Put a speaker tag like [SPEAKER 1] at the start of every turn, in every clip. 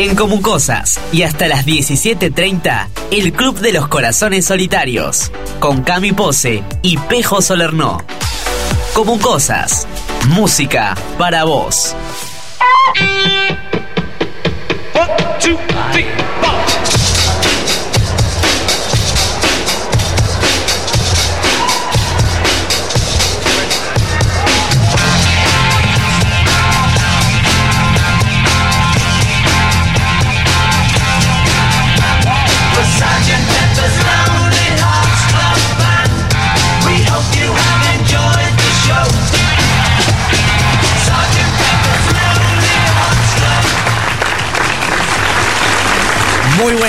[SPEAKER 1] En Comucosas y hasta las 17.30, el Club de los Corazones Solitarios, con Cami Pose y Pejo Solernó. Comucosas, música para vos.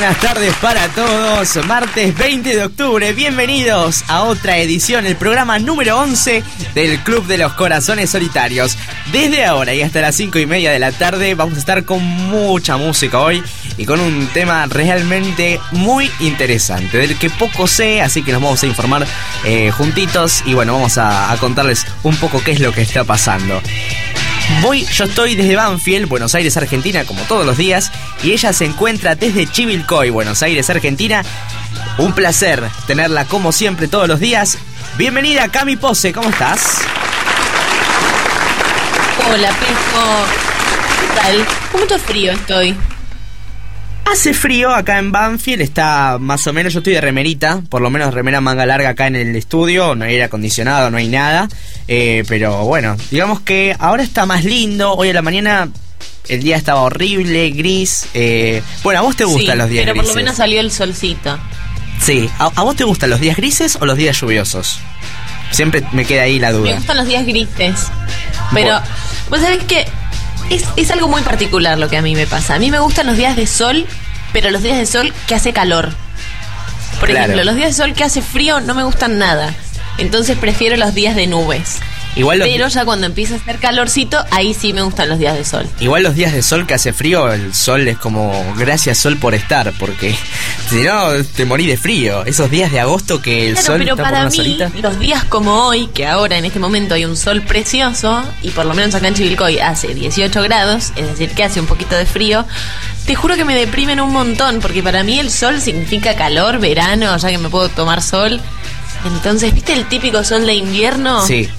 [SPEAKER 1] Buenas tardes para todos. Martes 20 de octubre. Bienvenidos a otra edición, el programa número 11 del Club de los Corazones Solitarios. Desde ahora y hasta las 5 y media de la tarde vamos a estar con mucha música hoy y con un tema realmente muy interesante, del que poco sé, así que nos vamos a informar eh, juntitos y bueno, vamos a, a contarles un poco qué es lo que está pasando. Voy, yo estoy desde Banfield, Buenos Aires, Argentina, como todos los días, y ella se encuentra desde Chivilcoy, Buenos Aires, Argentina. Un placer tenerla como siempre todos los días. Bienvenida, Cami Pose, ¿cómo estás?
[SPEAKER 2] Hola, Pejo. ¿Qué tal? ¿Cómo mucho frío estoy?
[SPEAKER 1] Hace frío acá en Banfield, está más o menos, yo estoy de remerita, por lo menos remera manga larga acá en el estudio, no hay aire acondicionado, no hay nada, eh, pero bueno, digamos que ahora está más lindo, hoy a la mañana el día estaba horrible, gris, eh, bueno, ¿a vos te gustan
[SPEAKER 2] Sí,
[SPEAKER 1] los días
[SPEAKER 2] pero por
[SPEAKER 1] grises?
[SPEAKER 2] lo menos salió el solcito.
[SPEAKER 1] Sí, ¿A, a vos te gustan los días grises o los días lluviosos? Siempre me queda ahí la
[SPEAKER 2] Me
[SPEAKER 1] duda.
[SPEAKER 2] gustan los días grises. Pero, vos sabés que es, es algo muy particular lo que a mí me pasa. A mí me gustan los días de sol, pero los días de sol que hace calor. Por
[SPEAKER 1] Claro.
[SPEAKER 2] ejemplo, los días de sol que hace frío no me gustan nada. Entonces prefiero los días de nubes.
[SPEAKER 1] Igual los,
[SPEAKER 2] Pero ya cuando empieza a hacer calorcito, ahí sí me gustan los días de sol.
[SPEAKER 1] igual los días de sol que hace frío, el sol es como gracias sol por estar, porque si no te morí de frío. Esos días de agosto que el
[SPEAKER 2] Claro,
[SPEAKER 1] sol
[SPEAKER 2] pero
[SPEAKER 1] está por
[SPEAKER 2] para
[SPEAKER 1] una
[SPEAKER 2] mí,
[SPEAKER 1] solita.
[SPEAKER 2] los días como hoy, que ahora en este momento hay un sol precioso, y por lo menos acá en Chivilcoy hace 18 grados, es decir, que hace un poquito de frío, te juro que me deprimen un montón, porque para mí el sol significa calor, verano, ya que me puedo tomar sol. Entonces, ¿viste el típico sol de invierno?
[SPEAKER 1] Sí.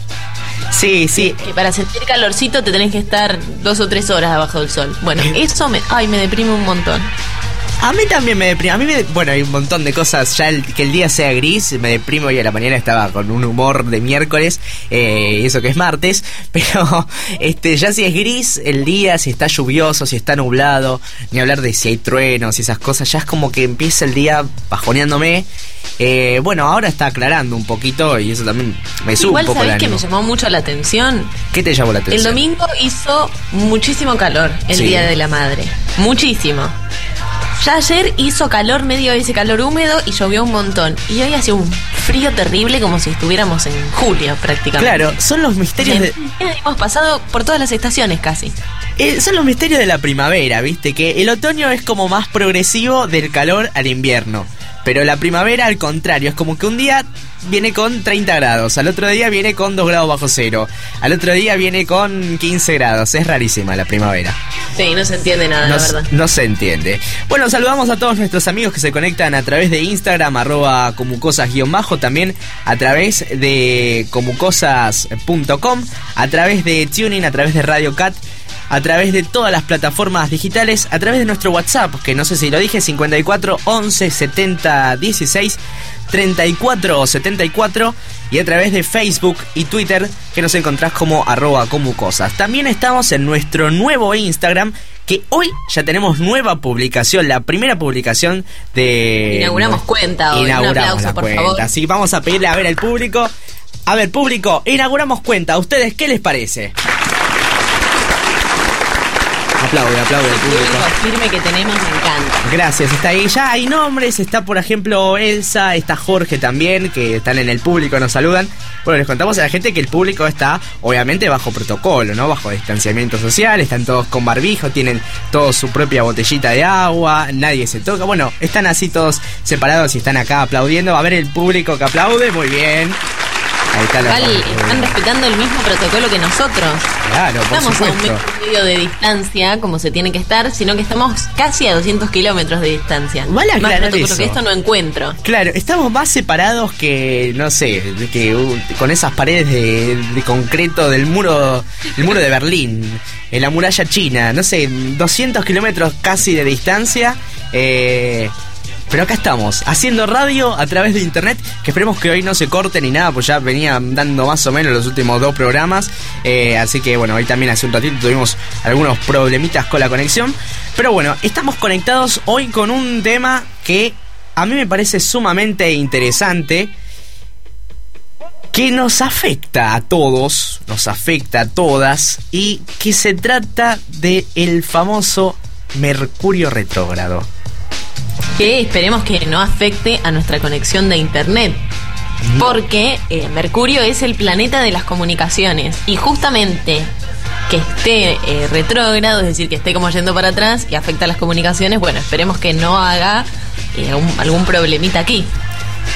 [SPEAKER 1] Sí, sí.
[SPEAKER 2] Que para sentir calorcito te tenés que estar dos o tres horas abajo del sol. Bueno, eso me, ay, me deprime un montón.
[SPEAKER 1] A mí también me deprime. A mí, me, bueno, hay un montón de cosas. Ya el, que el día sea gris, me deprimo y a la mañana estaba con un humor de miércoles, eh, y eso que es martes. Pero este ya si es gris el día, si está lluvioso, si está nublado, ni hablar de si hay truenos y esas cosas, ya es como que empieza el día bajoneándome. Eh, bueno, ahora está aclarando un poquito y eso también me sube
[SPEAKER 2] Igual
[SPEAKER 1] un poco
[SPEAKER 2] sabés que me llamó mucho la atención.
[SPEAKER 1] ¿Qué te llamó la atención?
[SPEAKER 2] El domingo hizo muchísimo calor, el
[SPEAKER 1] Sí.
[SPEAKER 2] Día de la Madre. Muchísimo. Ya ayer hizo calor, medio ese calor húmedo y llovió un montón. Y hoy hace un frío terrible como si estuviéramos en julio prácticamente.
[SPEAKER 1] Claro, son los misterios de...
[SPEAKER 2] Hemos pasado por todas las estaciones casi.
[SPEAKER 1] Eh, son los misterios de la primavera, viste, que el otoño es como más progresivo del calor al invierno. Pero la primavera al contrario, es como que un día viene con 30 grados, al otro día viene con 2 grados bajo cero, al otro día viene con 15 grados. Es rarísima la primavera.
[SPEAKER 2] Sí, no se entiende nada,
[SPEAKER 1] No,
[SPEAKER 2] la verdad.
[SPEAKER 1] no se entiende. Bueno, saludamos a todos nuestros amigos que se conectan a través de Instagram, arroba comucosas-bajo, también a través de comucosas.com, a través de Tuning, a través de Radio Cat, a través de todas las plataformas digitales, a través de nuestro WhatsApp, que no sé si lo dije, 54 11 70 16 34 74 y a través de Facebook y Twitter que nos encontrás como arroba comucosas. También estamos en nuestro nuevo Instagram que hoy ya tenemos nueva publicación, la primera publicación de...
[SPEAKER 2] Inauguramos cuenta hoy, un
[SPEAKER 1] Inauguramos
[SPEAKER 2] aplauso,
[SPEAKER 1] la
[SPEAKER 2] por
[SPEAKER 1] cuenta.
[SPEAKER 2] favor.
[SPEAKER 1] Así vamos a pedirle a ver al público. A ver, público, inauguramos cuenta. ¿A ustedes qué les parece? Aplaude, aplaude al público
[SPEAKER 2] firme que tenemos me encanta.
[SPEAKER 1] Gracias, está ahí. Ya hay nombres, está por ejemplo Elsa, está Jorge también, que están en el público, nos saludan. Bueno, les contamos a la gente que el público está obviamente bajo protocolo, ¿no? Bajo distanciamiento social, están todos con barbijo, tienen todos su propia botellita de agua, nadie se toca. Bueno, están así todos separados y están acá aplaudiendo. A ver el público que aplaude, muy bien. Ahí está la
[SPEAKER 2] Igual están respetando el mismo protocolo que nosotros.
[SPEAKER 1] Claro, por
[SPEAKER 2] estamos a un
[SPEAKER 1] supuesto.
[SPEAKER 2] metro y medio de distancia, como se tiene que estar, sino que estamos casi a 200 kilómetros de distancia.
[SPEAKER 1] Vale
[SPEAKER 2] Más protocolo
[SPEAKER 1] eso.
[SPEAKER 2] que esto no encuentro.
[SPEAKER 1] Claro, estamos más separados que, no sé, que uh, con esas paredes de, de concreto del muro, el muro de Berlín, en la muralla china, no sé, 200 kilómetros casi de distancia. eh, pero acá estamos, haciendo radio a través de internet, que esperemos que hoy no se corte ni nada, pues ya venía dando más o menos los últimos dos programas. eh, así que bueno, hoy también hace un ratito tuvimos algunos problemitas con la conexión. Pero bueno, estamos conectados hoy con un tema que a mí me parece sumamente interesante. Que nos afecta a todos, nos afecta a todas, y que se trata de el famoso Mercurio retrógrado.
[SPEAKER 2] Que esperemos que no afecte a nuestra conexión de internet. Porque eh, Mercurio es el planeta de las comunicaciones. Y justamente que esté eh, retrógrado, es decir, que esté como yendo para atrás y afecta a las comunicaciones, bueno, esperemos que no haga eh, un- algún problemita aquí.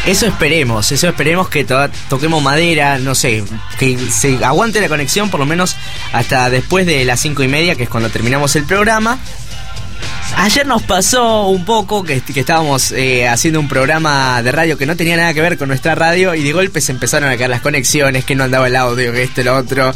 [SPEAKER 1] Eso esperemos, eso esperemos que to- toquemos madera, no sé, que se aguante la conexión por lo menos hasta después de las cinco y media, que es cuando terminamos el programa. Ayer nos pasó un poco que, que estábamos eh, haciendo un programa de radio que no tenía nada que ver con nuestra radio y de golpe se empezaron a caer las conexiones, que no andaba el audio, que esto, lo otro.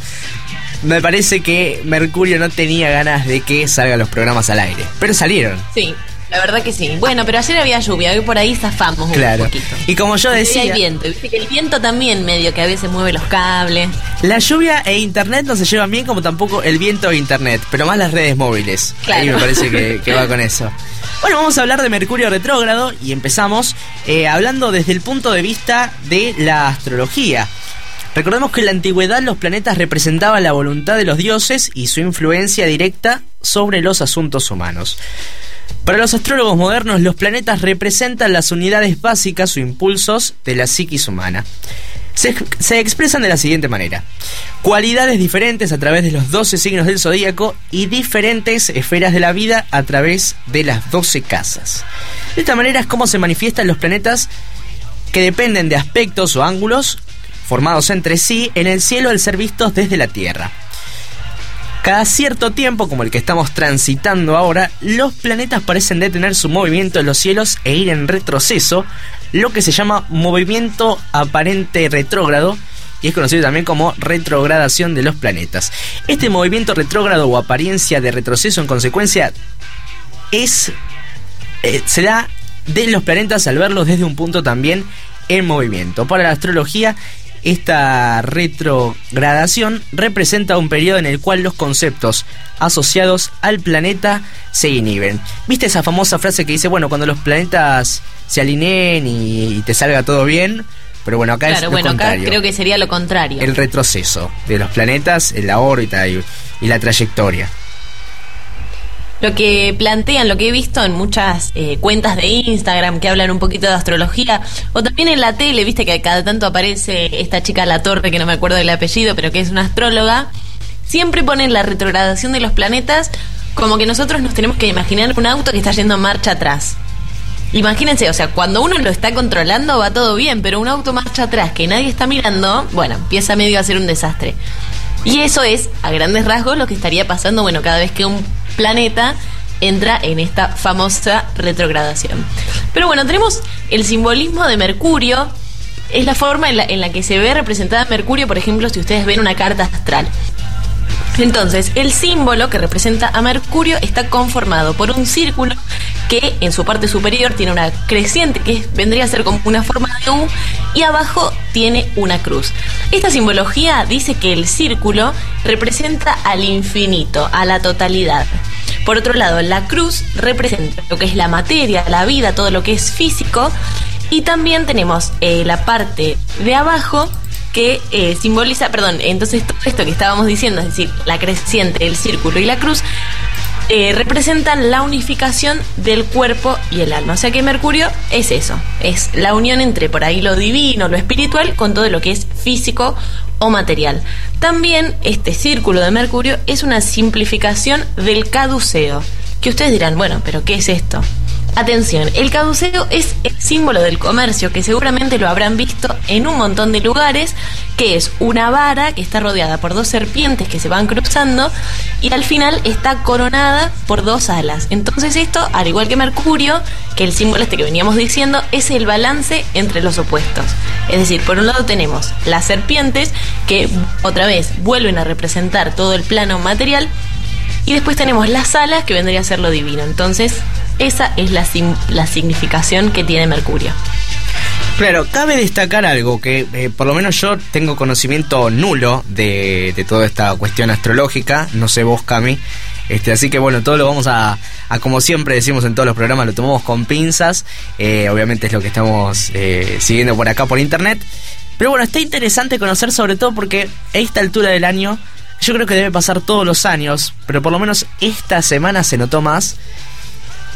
[SPEAKER 1] Me parece que Mercurio no tenía ganas de que salgan los programas al aire, pero salieron.
[SPEAKER 2] Sí, la verdad que sí. Bueno, pero ayer había lluvia, hoy por ahí zafamos
[SPEAKER 1] Claro.
[SPEAKER 2] un poquito.
[SPEAKER 1] Y como yo decía...
[SPEAKER 2] hay viento, y viste que el viento también medio que a veces mueve los cables.
[SPEAKER 1] La lluvia e internet no se llevan bien como tampoco el viento e internet, pero más las redes móviles.
[SPEAKER 2] Claro.
[SPEAKER 1] Ahí me parece que, que va con eso. Bueno, vamos a hablar de Mercurio retrógrado y empezamos eh, hablando desde el punto de vista de la astrología. Recordemos que en la antigüedad los planetas representaban la voluntad de los dioses y su influencia directa sobre los asuntos humanos. Para los astrólogos modernos, los planetas representan las unidades básicas o impulsos de la psiquis humana. Se, expresan de la siguiente manera. Cualidades diferentes a través de los 12 signos del zodíaco y diferentes esferas de la vida a través de las 12 casas. De esta manera es como se manifiestan los planetas que dependen de aspectos o ángulos formados entre sí en el cielo al ser vistos desde la Tierra. Cada cierto tiempo, como el que estamos transitando ahora, los planetas parecen detener su movimiento en los cielos e ir en retroceso, lo que se llama movimiento aparente retrógrado y es conocido también como retrogradación de los planetas. Este movimiento retrógrado o apariencia de retroceso en consecuencia es eh, se da de los planetas al verlos desde un punto también en movimiento. Para la astrología, esta retrogradación representa un periodo en el cual los conceptos asociados al planeta se inhiben. ¿Viste esa famosa frase que dice, bueno, cuando los planetas se alineen y, y te salga todo bien? Pero bueno, acá es
[SPEAKER 2] Claro,
[SPEAKER 1] lo
[SPEAKER 2] bueno, acá
[SPEAKER 1] contrario.
[SPEAKER 2] creo que sería lo contrario.
[SPEAKER 1] El retroceso de los planetas en la órbita y, y la trayectoria.
[SPEAKER 2] Lo que plantean, lo que he visto en muchas eh, cuentas de Instagram que hablan un poquito de astrología, o también en la tele, viste que cada tanto aparece esta chica La Torre, que no me acuerdo del apellido, pero que es una astróloga, siempre ponen la retrogradación de los planetas como que nosotros nos tenemos que imaginar un auto que está yendo marcha atrás. Imagínense, o sea, cuando uno lo está controlando va todo bien, pero un auto marcha atrás que nadie está mirando, bueno, empieza medio a ser un desastre. Y eso es, a grandes rasgos, lo que estaría pasando, bueno, cada vez que un planeta entra en esta famosa retrogradación. Pero bueno, tenemos el simbolismo de Mercurio, es la forma en la, en la que se ve representada Mercurio, por ejemplo, si ustedes ven una carta astral. Entonces, el símbolo que representa a Mercurio está conformado por un círculo que en su parte superior tiene una creciente que vendría a ser como una forma de U y abajo tiene una cruz. Esta simbología dice que el círculo representa al infinito, a la totalidad. Por otro lado, la cruz representa lo que es la materia, la vida, todo lo que es físico. Y también tenemos eh, la parte de abajo que eh, simboliza, perdón, entonces todo esto que estábamos diciendo, es decir, la creciente, el círculo y la cruz, eh, representan la unificación del cuerpo y el alma. O sea que Mercurio es eso, es la unión entre por ahí lo divino, lo espiritual, con todo lo que es físico o material. También este círculo de Mercurio es una simplificación del caduceo, que ustedes dirán, bueno, pero ¿qué es esto? Atención, el caduceo es el símbolo del comercio que seguramente lo habrán visto en un montón de lugares, que es una vara que está rodeada por dos serpientes que se van cruzando y al final está coronada por dos alas. Entonces esto, al igual que Mercurio, que el símbolo este que veníamos diciendo, es el balance entre los opuestos. Es decir, por un lado tenemos las serpientes que otra vez vuelven a representar todo el plano material y después tenemos las alas que vendría a ser lo divino. Entonces, esa es la, la significación que tiene Mercurio.
[SPEAKER 1] Claro, cabe destacar algo que eh, por lo menos yo tengo conocimiento nulo de, toda esta cuestión astrológica, no sé vos Cami, este, así que bueno, todo lo vamos a, como siempre decimos en todos los programas, lo tomamos con pinzas, eh, obviamente es lo que estamos eh, siguiendo por acá por internet, pero bueno, está interesante conocer sobre todo porque a esta altura del año yo creo que debe pasar todos los años, pero por lo menos esta semana se notó más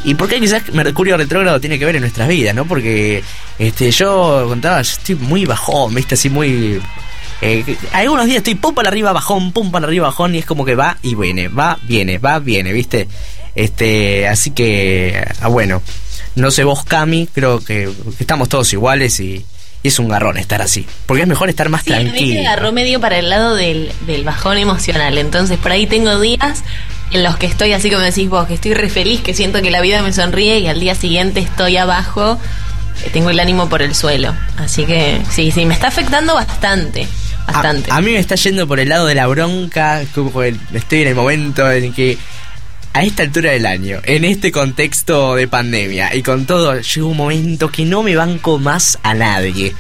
[SPEAKER 1] y por qué quizás Mercurio retrógrado tiene que ver en nuestras vidas, ¿no? Porque este, yo contaba, estoy muy bajón, ¿viste? Así muy. Eh, algunos días estoy pum para arriba, bajón, pum para arriba, bajón, y es como que va y viene, va, viene, va, viene, ¿viste? Este, así que, ah, bueno, no sé vos, Cami, creo que, estamos todos iguales y, es un garrón estar así. Porque es mejor estar más sí, tranquilo.
[SPEAKER 2] Me agarró medio para el lado del, del bajón emocional. Entonces, por ahí tengo días en los que estoy así como decís vos, que estoy re feliz, que siento que la vida me sonríe y al día siguiente estoy abajo, eh, tengo el ánimo por el suelo. Así que sí, sí, me está afectando bastante. Bastante.
[SPEAKER 1] A, mí me está yendo por el lado de la bronca, como estoy en el momento en que a esta altura del año, en este contexto de pandemia y con todo, llega un momento que no me banco más a nadie.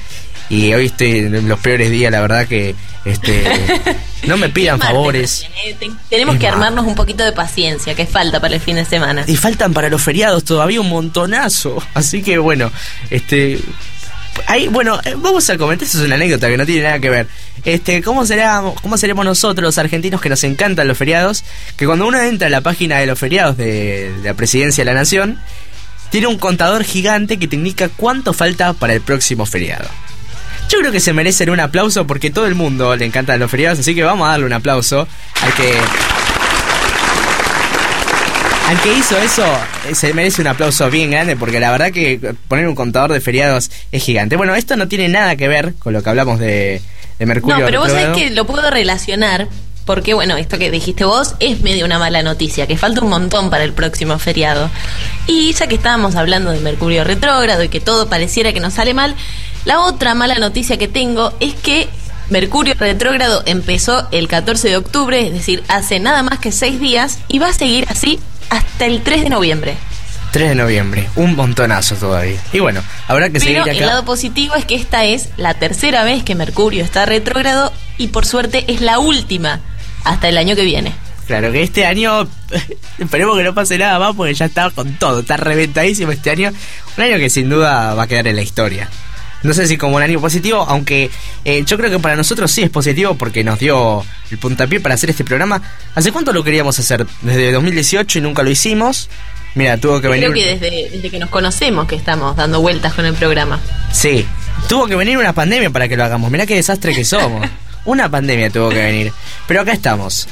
[SPEAKER 1] Y hoy estoy en los peores días, la verdad que este no me pidan favores.
[SPEAKER 2] ¿eh? Tenemos que armarnos un poquito de paciencia, que falta para el fin de semana.
[SPEAKER 1] Y faltan para los feriados todavía un montonazo. Así que bueno, este Bueno, eh, vamos a comentar, eso es una anécdota que no tiene nada que ver. Este, ¿cómo será, cómo seremos nosotros los argentinos que nos encantan los feriados? Que cuando uno entra a la página de los feriados de la Presidencia de la Nación, tiene un contador gigante que te indica cuánto falta para el próximo feriado. Yo creo que se merecen un aplauso porque todo el mundo le encantan los feriados, así que vamos a darle un aplauso al que. Al que hizo eso, eh, se merece un aplauso bien grande porque la verdad que poner un contador de feriados es gigante. Bueno, esto no tiene nada que ver con lo que hablamos de, Mercurio.
[SPEAKER 2] No, pero vos sabés que lo puedo relacionar porque bueno, esto que dijiste vos es medio una mala noticia, que falta un montón para el próximo feriado. Y ya que estábamos hablando de Mercurio retrógrado y que todo pareciera que nos sale mal, la otra mala noticia que tengo es que Mercurio retrógrado empezó el 14 de octubre, es decir, hace nada más que seis días, y va a seguir así hasta el 3 de noviembre.
[SPEAKER 1] 3 de noviembre, un montonazo todavía. Y bueno, habrá que seguir acá.
[SPEAKER 2] El lado positivo es que esta es la tercera vez que Mercurio está retrógrado y por suerte es la última hasta el año que viene.
[SPEAKER 1] Claro que este año, esperemos que no pase nada más porque ya está con todo, está reventadísimo este año. Un año que sin duda va a quedar en la historia no sé si como un año positivo, aunque eh, yo creo que para nosotros sí es positivo porque nos dio el puntapié para hacer este programa. ¿Hace cuánto lo queríamos hacer? Desde 2018 y nunca lo hicimos. Mira, tuvo que venir.
[SPEAKER 2] Creo que desde, desde que nos conocemos que estamos dando vueltas con el programa.
[SPEAKER 1] Sí, tuvo que venir una pandemia para que lo hagamos. Mirá qué desastre que somos. una pandemia tuvo que venir. Pero acá estamos.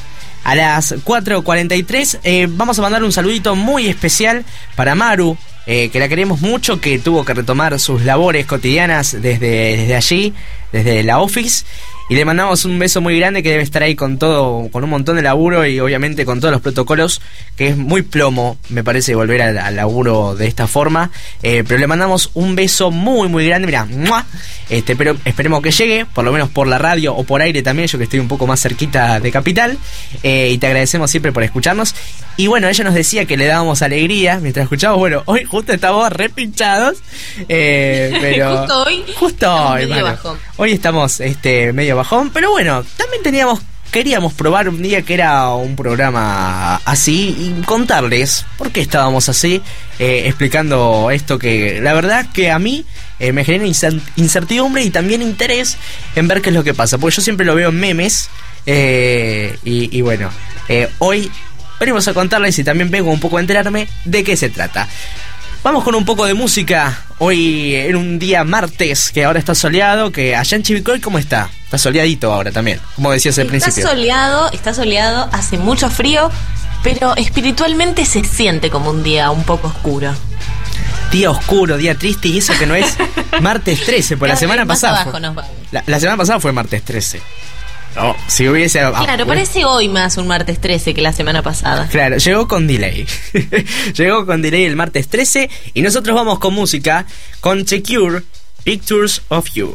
[SPEAKER 1] A las 4.43 eh, vamos a mandar un saludito muy especial para Maru, eh, que la queremos mucho, que tuvo que retomar sus labores cotidianas desde, desde allí, desde la office. Y le mandamos un beso muy grande que debe estar ahí con todo, con un montón de laburo y obviamente con todos los protocolos, que es muy plomo, me parece, volver al, laburo de esta forma. Eh, pero le mandamos un beso muy, muy grande, mira, este, pero esperemos que llegue, por lo menos por la radio o por aire también, yo que estoy un poco más cerquita de Capital. Eh, y te agradecemos siempre por escucharnos. Y bueno, ella nos decía que le dábamos alegría mientras escuchábamos. Bueno, hoy justo estamos repinchados. Eh, pero
[SPEAKER 2] justo hoy.
[SPEAKER 1] Justo hoy, Hoy estamos este, medio bajón, pero bueno, también teníamos queríamos probar un día que era un programa así y contarles por qué estábamos así, eh, explicando esto que la verdad que a mí eh, me genera incertidumbre y también interés en ver qué es lo que pasa, porque yo siempre lo veo en memes eh, y, y, bueno, hoy venimos a contarles y también vengo un poco a enterarme de qué se trata. Vamos con un poco de música. Hoy en un día martes que ahora está soleado, que allá en Chivicoy, ¿cómo está? Está soleadito ahora también, como decías al principio.
[SPEAKER 2] Está soleado, está soleado, hace mucho frío, pero espiritualmente se siente como un día un poco oscuro.
[SPEAKER 3] día oscuro, día triste, y eso que no es martes 13, pues la semana pasada. Fue, la, la, semana pasada fue martes 13. Si hubiese.
[SPEAKER 2] Claro, parece hoy más un martes 13 que la semana pasada.
[SPEAKER 3] Claro, llegó con delay. llegó con delay el martes 13 y nosotros vamos con música con Secure Pictures of You.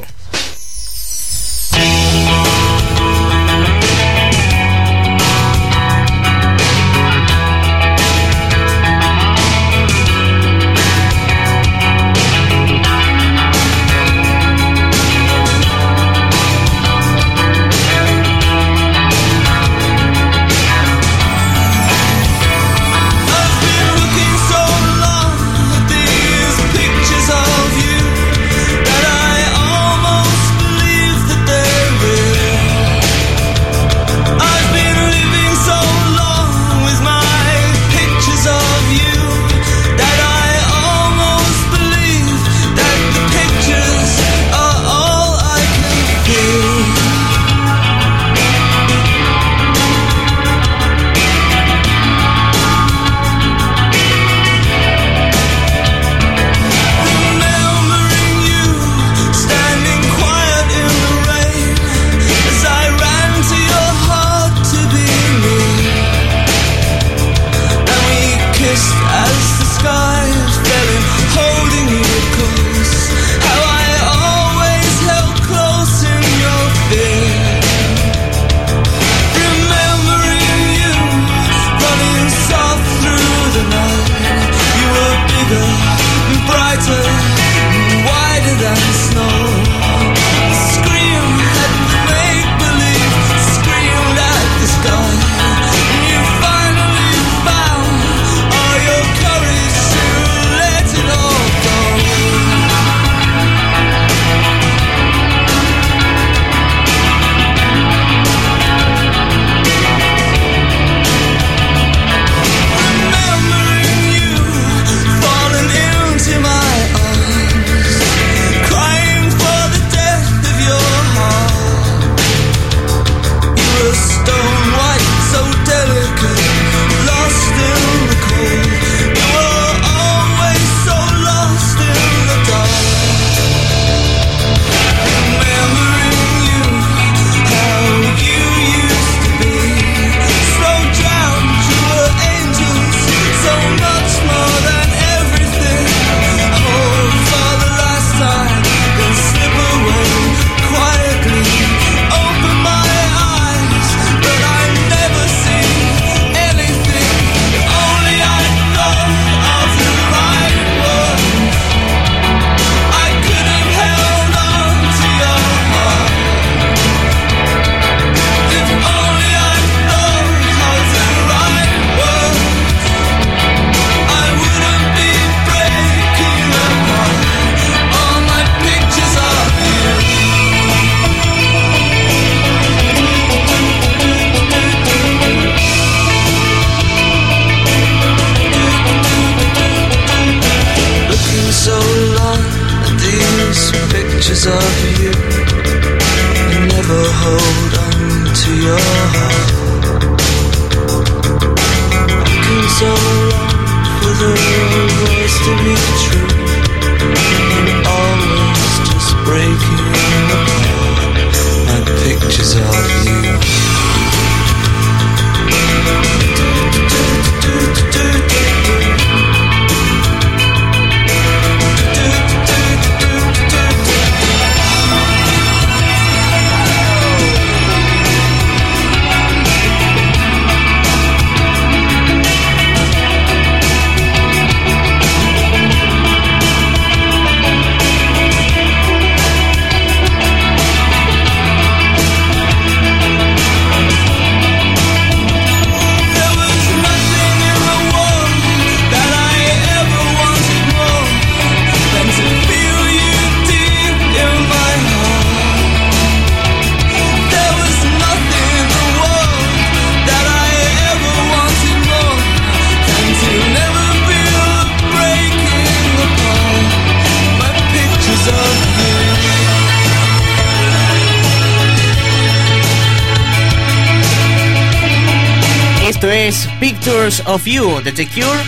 [SPEAKER 3] Of You de The Cure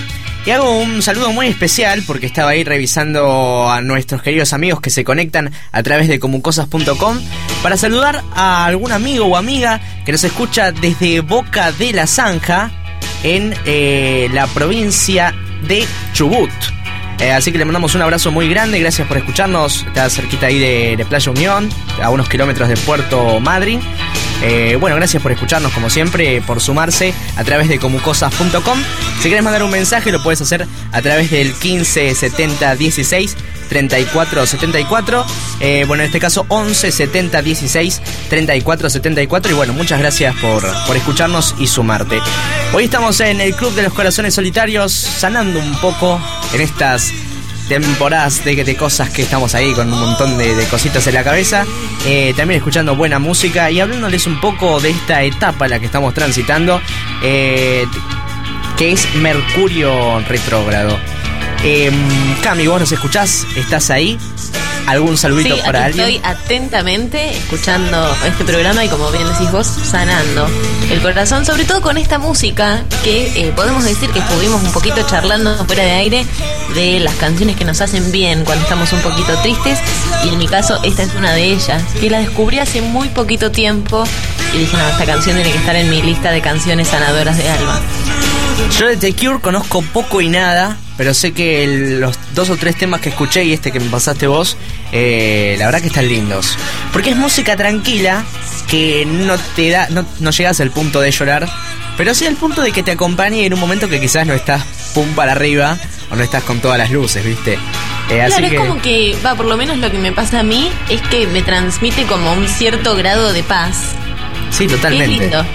[SPEAKER 1] Y hago un saludo muy especial porque estaba ahí revisando a nuestros queridos amigos que se conectan a través de comucosas.com para saludar a algún amigo o amiga que nos escucha desde Boca de la Zanja en eh, la provincia de Chubut. Eh, así que le mandamos un abrazo muy grande, gracias por escucharnos. Está cerquita ahí de, Playa Unión, a unos kilómetros de Puerto Madryn. Eh, bueno, gracias por escucharnos como siempre, por sumarse a través de comucosas.com. Si quieres mandar un mensaje lo puedes hacer a través del 15 70 16 34 74. bueno, en este caso 11 70 16 34 74. Y bueno, muchas gracias por, por escucharnos y sumarte. Hoy estamos en el Club de los Corazones Solitarios, sanando un poco en estas temporadas de, cosas que estamos ahí con un montón de, cositas en la cabeza. Eh, también escuchando buena música y hablándoles un poco de esta etapa la que estamos transitando, eh, que es Mercurio retrógrado. Eh, Cami, vos nos escuchás, estás ahí. ¿Algún saludito para alguien?
[SPEAKER 2] Estoy atentamente escuchando este programa y como bien decís vos, sanando el corazón, sobre todo con esta música que eh, podemos decir que estuvimos un poquito charlando fuera de aire de las canciones que nos hacen bien cuando estamos un poquito tristes y en mi caso esta es una de ellas, que la descubrí hace muy poquito tiempo y dije, no, esta canción tiene que estar en mi lista de canciones sanadoras de alma.
[SPEAKER 1] Yo de The Cure conozco poco y nada, pero sé que los dos o tres temas que escuché y este que me pasaste vos, eh, la verdad que están lindos. Porque es música tranquila que no te da, no, no llegas al punto de llorar, pero sí al punto de que te acompañe en un momento que quizás no estás pum para arriba o no estás con todas las luces, ¿viste?
[SPEAKER 2] Eh, claro, es como que, va, por lo menos lo que me pasa a mí es que me transmite como un cierto grado de paz.
[SPEAKER 1] Sí, totalmente. Es lindo.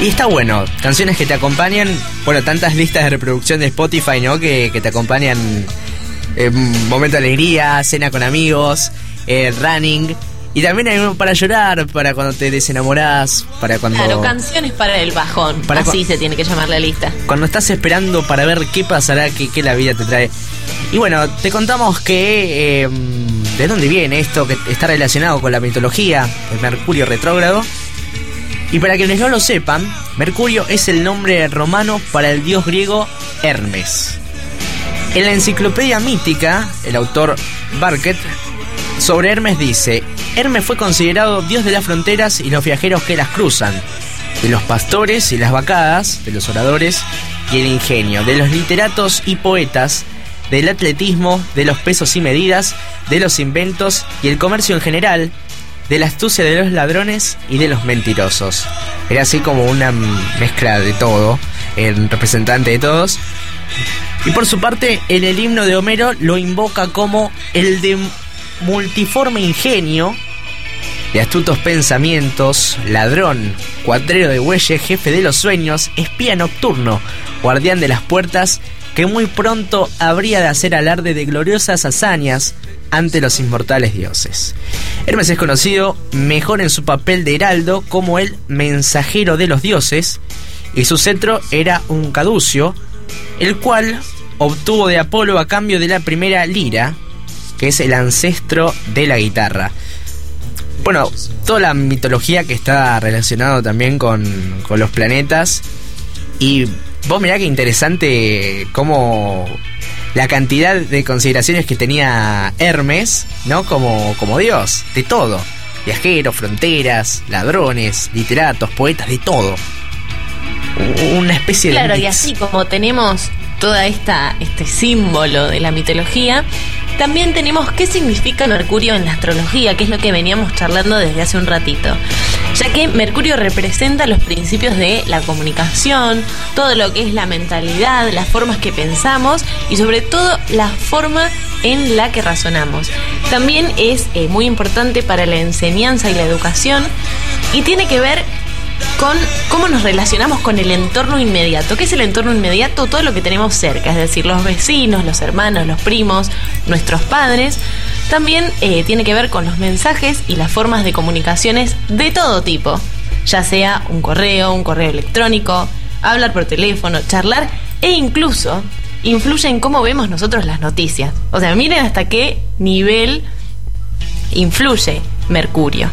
[SPEAKER 1] Y está bueno, canciones que te acompañan, bueno, tantas listas de reproducción de Spotify, ¿no? Que, te acompañan en momento de alegría, cena con amigos, eh, running. Y también hay uno para llorar, para cuando te desenamorás, para cuando...
[SPEAKER 2] Claro, canciones para el bajón, para así se tiene que llamar la lista.
[SPEAKER 1] Cuando estás esperando para ver qué pasará, qué, qué la vida te trae. Y bueno, te contamos que... Em, ¿De dónde viene esto? Que está relacionado con la mitología, el Mercurio retrógrado. Y para quienes no lo sepan, Mercurio es el nombre romano para el dios griego Hermes. En la enciclopedia mítica, el autor Barket sobre Hermes dice, Hermes fue considerado dios de las fronteras y los viajeros que las cruzan, de los pastores y las vacadas, de los oradores y el ingenio, de los literatos y poetas, del atletismo, de los pesos y medidas, de los inventos y el comercio en general, de la astucia de los ladrones y de los mentirosos. Era así como una mezcla de todo, el representante de todos. Y por su parte, en el himno de Homero lo invoca como el de multiforme ingenio, de astutos pensamientos, ladrón, cuatrero de bueyes, jefe de los sueños, espía nocturno, guardián de las puertas, que muy pronto habría de hacer alarde de gloriosas hazañas, ante los inmortales dioses. Hermes es conocido mejor en su papel de heraldo como el mensajero de los dioses, y su cetro era un caducio, el cual obtuvo de Apolo a cambio de la primera lira, que es el ancestro de la guitarra. Bueno, toda la mitología que está relacionada también con, con los planetas. Y vos mirá que interesante cómo la cantidad de consideraciones que tenía Hermes, ¿no? Como, como Dios, de todo. Viajeros, fronteras, ladrones, literatos, poetas, de todo. Una especie
[SPEAKER 2] de...
[SPEAKER 1] Claro,
[SPEAKER 2] y así como tenemos toda esta este símbolo de la mitología, también tenemos qué significa Mercurio en la astrología, que es lo que veníamos charlando desde hace un ratito. Ya que Mercurio representa los principios de la comunicación, todo lo que es la mentalidad, las formas que pensamos y sobre todo la forma en la que razonamos. También es eh, muy importante para la enseñanza y la educación y tiene que ver con cómo nos relacionamos con el entorno inmediato. ¿Qué es el entorno inmediato? Todo lo que tenemos cerca, es decir, los vecinos, los hermanos, los primos, nuestros padres. También eh, tiene que ver con los mensajes y las formas de comunicaciones de todo tipo, ya sea un correo, un correo electrónico, hablar por teléfono, charlar e incluso influye en cómo vemos nosotros las noticias. O sea, miren hasta qué nivel influye Mercurio.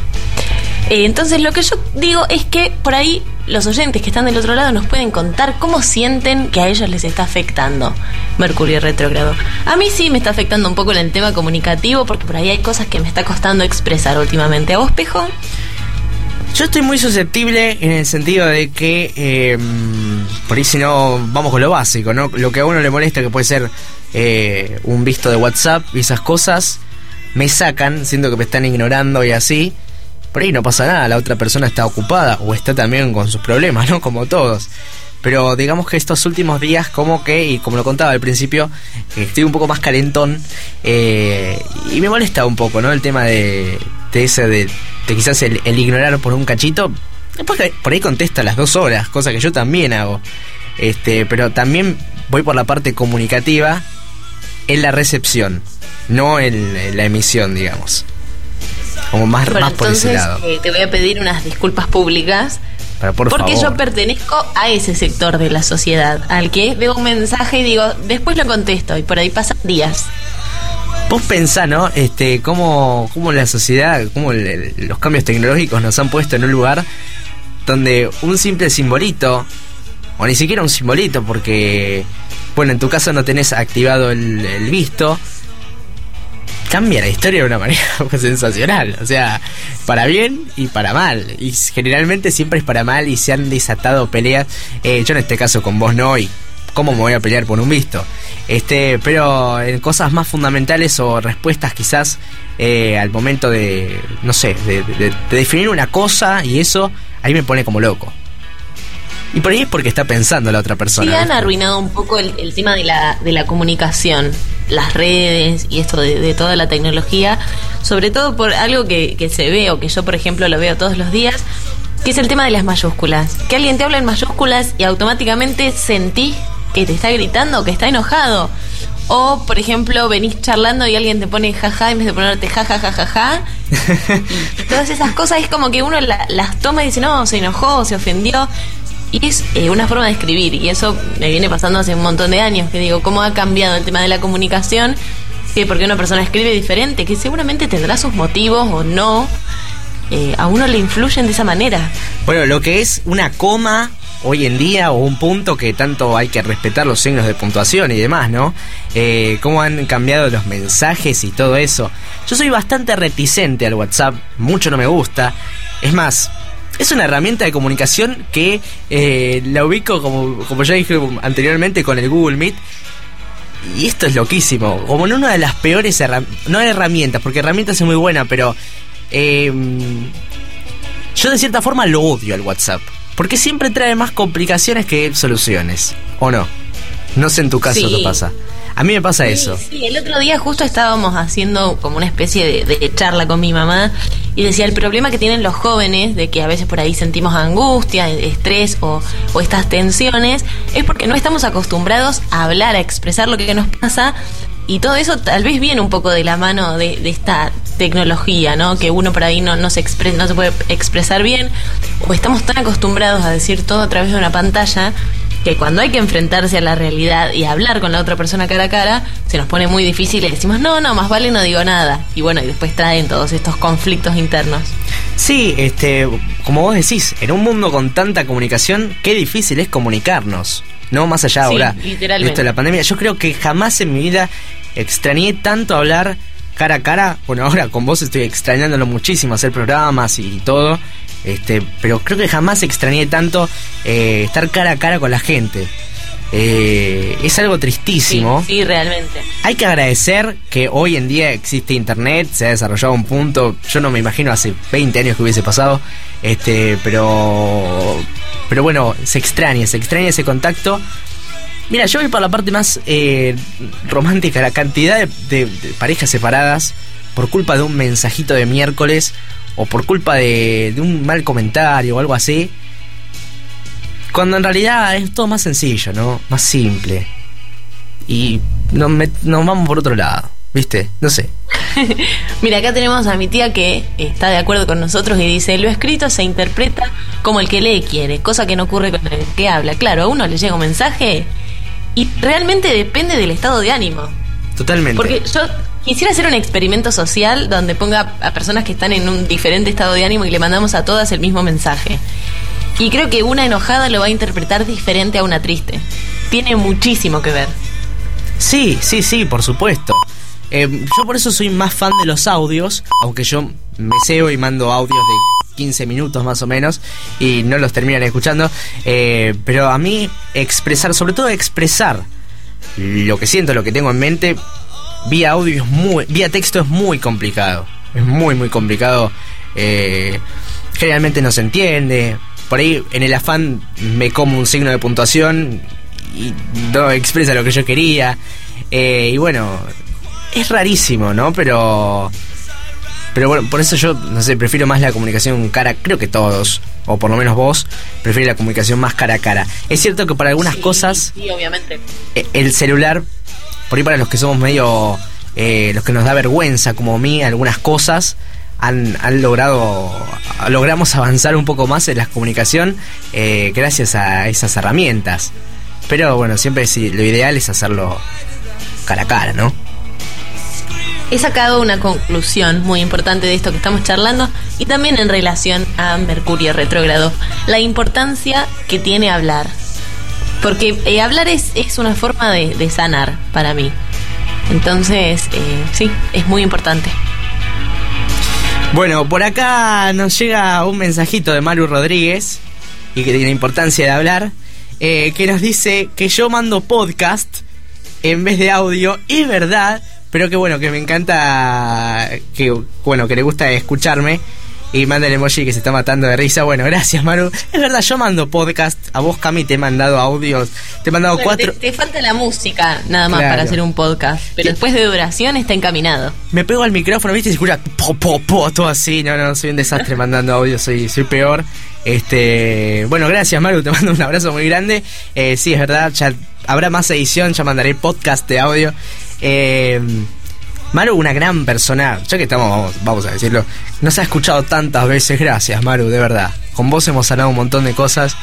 [SPEAKER 2] Eh, entonces lo que yo digo es que por ahí los oyentes que están del otro lado nos pueden contar cómo sienten que a ellos les está afectando Mercurio retrógrado. A mí sí me está afectando un poco en el tema comunicativo porque por ahí hay cosas que me está costando expresar últimamente. ¿A vos, Pejo?
[SPEAKER 1] Yo estoy muy susceptible en el sentido de que, eh, por ahí si no, vamos con lo básico, ¿no? Lo que a uno le molesta, que puede ser eh, un visto de WhatsApp y esas cosas, me sacan, siento que me están ignorando y así. Por ahí no pasa nada, la otra persona está ocupada o está también con sus problemas, ¿no? Como todos. Pero digamos que estos últimos días, como que, y como lo contaba al principio, estoy un poco más calentón. Eh, y me molesta un poco, ¿no? El tema de, de ese, de, quizás el, ignorar por un cachito. Después por ahí contesta las dos horas, cosa que yo también hago. Este, pero también voy por la parte comunicativa en la recepción, no en, la emisión, digamos. Como más, más por ese lado.
[SPEAKER 2] Eh, te voy a pedir unas disculpas públicas porque yo pertenezco a ese sector de la sociedad, al que veo un mensaje y digo, después lo contesto, y por ahí pasan días.
[SPEAKER 1] Vos pensás, ¿no? Este, cómo, cómo la sociedad, cómo los cambios tecnológicos nos han puesto en un lugar donde un simple simbolito, o ni siquiera un simbolito, porque, bueno, en tu caso no tenés activado el visto, cambia la historia de una manera sensacional. O sea, para bien y para mal. Y generalmente siempre es para mal y se han desatado peleas. Eh, yo en este caso con vos no, y cómo me voy a pelear por un visto. Este, pero en cosas más fundamentales o respuestas quizás eh, al momento de, no sé, de, definir una cosa y eso, ahí me pone como loco. Y por ahí es porque está pensando la otra persona.
[SPEAKER 2] Sí, han arruinado un poco el, el tema de la, de la comunicación las redes y esto de, toda la tecnología, sobre todo por algo que, que se ve o que yo, por ejemplo, lo veo todos los días, que es el tema de las mayúsculas. Que alguien te habla en mayúsculas y automáticamente sentís que te está gritando, que está enojado. O, por ejemplo, venís charlando y alguien te pone jaja en vez de ponerte jajajajaja. y todas esas cosas es como que uno las toma y dice, no, se enojó, se ofendió. Y es eh, una forma de escribir, y eso me viene pasando hace un montón de años, que digo, cómo ha cambiado el tema de la comunicación, que porque una persona escribe diferente, que seguramente tendrá sus motivos o no, eh, a uno le influyen de esa manera.
[SPEAKER 1] Bueno, lo que es una coma hoy en día o un punto que tanto hay que respetar los signos de puntuación y demás, ¿no? Eh, cómo han cambiado los mensajes y todo eso. Yo soy bastante reticente al WhatsApp, mucho no me gusta. Es más, es una herramienta de comunicación que eh, la ubico, como, como ya dije anteriormente, con el Google Meet. Y esto es loquísimo. Como en una de las peores herramientas. No herramientas, porque herramientas es muy buena, pero. Em, yo de cierta forma lo odio al WhatsApp. Porque siempre trae más complicaciones que soluciones. ¿O no? No sé en tu caso qué pasa. A mí me pasa eso.
[SPEAKER 2] Sí, el otro día justo estábamos haciendo como una especie de, charla con mi mamá y decía el problema que tienen los jóvenes de que a veces por ahí sentimos angustia, estrés o, estas tensiones es porque no estamos acostumbrados a hablar, a expresar lo que nos pasa y todo eso tal vez viene un poco de la mano de, esta tecnología, ¿no? Que uno por ahí no, no, se no se puede expresar bien o estamos tan acostumbrados a decir todo a través de una pantalla que cuando hay que enfrentarse a la realidad y hablar con la otra persona cara a cara, se nos pone muy difícil y decimos, no, no, más vale no digo nada. Y bueno, y después traen todos estos conflictos internos.
[SPEAKER 1] Sí, este, como vos decís, en un mundo con tanta comunicación, qué difícil es comunicarnos. No más allá ahora
[SPEAKER 2] de
[SPEAKER 1] la pandemia. Yo creo que jamás en mi vida extrañé tanto hablar cara a cara. Bueno, ahora con vos estoy extrañándolo muchísimo, hacer programas y todo. Este, pero creo que jamás extrañé tanto eh, estar cara a cara con la gente. Eh, es algo tristísimo.
[SPEAKER 2] Sí, realmente.
[SPEAKER 1] Hay que agradecer que hoy en día existe internet, se ha desarrollado un punto, yo no me imagino hace 20 años que hubiese pasado, este, pero pero bueno, se extraña, se extraña ese contacto. Mira, yo voy por la parte más eh, romántica, la cantidad de parejas separadas por culpa de un mensajito de miércoles o por culpa de, un mal comentario o algo así. Cuando en realidad es todo más sencillo, ¿no? Más simple. Y nos, nos vamos por otro lado, ¿viste? No sé.
[SPEAKER 2] Mira, acá tenemos a mi tía que está de acuerdo con nosotros y dice, lo escrito se interpreta como el que lee quiere, cosa que no ocurre con el que habla. Claro, a uno le llega un mensaje y realmente depende del estado de ánimo.
[SPEAKER 1] Totalmente.
[SPEAKER 2] Porque yo Quisiera hacer un experimento social donde ponga a personas que están en un diferente estado de ánimo y le mandamos a todas el mismo mensaje. Y creo que una enojada lo va a interpretar diferente a una triste. Tiene muchísimo que ver.
[SPEAKER 1] Sí, sí, sí, por supuesto. Eh, yo por eso soy más fan de los audios, aunque yo me seo y mando audios de 15 minutos más o menos y no los terminan escuchando. Eh, pero a mí expresar, sobre todo expresar lo que siento, lo que tengo en mente, vía audio es muy, vía texto es muy complicado. Es muy, muy complicado. Eh, generalmente no se entiende. Por ahí en el afán me como un signo de puntuación y no expresa lo que yo quería. Eh, y bueno, es rarísimo, ¿no? Pero. Pero bueno, por eso yo, no sé, prefiero más la comunicación cara, creo que todos, o por lo menos vos, prefiero la comunicación más cara a cara. Es cierto que para algunas cosas.
[SPEAKER 2] Sí, obviamente.
[SPEAKER 1] eh, El celular, por ahí para los que somos medio. eh, los que nos da vergüenza, como a mí, algunas cosas. Han, han logrado logramos avanzar un poco más en la comunicación eh, gracias a esas herramientas pero bueno siempre sí, lo ideal es hacerlo cara a cara no
[SPEAKER 2] He sacado una conclusión muy importante de esto que estamos charlando y también en relación a Mercurio retrógrado, la importancia que tiene hablar. Porque eh, hablar es, es una forma de, de sanar para mí. Entonces, eh, sí, es muy importante.
[SPEAKER 1] Bueno, por acá nos llega un mensajito de Maru Rodríguez y que tiene importancia de hablar, eh, que nos dice que yo mando podcast en vez de audio. Es verdad, pero que bueno, que me encanta, que bueno, que le gusta escucharme. Y manda el emoji que se está matando de risa. Bueno, gracias Maru. Es verdad, yo mando podcast. A vos, Cami, te he mandado audios. Te he mandado cuatro...
[SPEAKER 2] Te, te falta la música nada más
[SPEAKER 1] Claro.
[SPEAKER 2] para hacer un podcast, pero
[SPEAKER 1] ¿Qué?
[SPEAKER 2] después de duración está encaminado.
[SPEAKER 1] Me pego al micrófono, ¿viste? Y se escucha po, po, po, todo así. No, no, soy un desastre mandando audio, soy, soy peor. Este, bueno, gracias Maru, te mando un abrazo muy grande. Eh, sí, es verdad, ya habrá más edición, ya mandaré podcast de audio. Eh, Maru, una gran persona, ya que estamos, vamos, vamos a decirlo, nos ha escuchado tantas veces, gracias Maru, de verdad. Con vos hemos hablado un montón de cosas.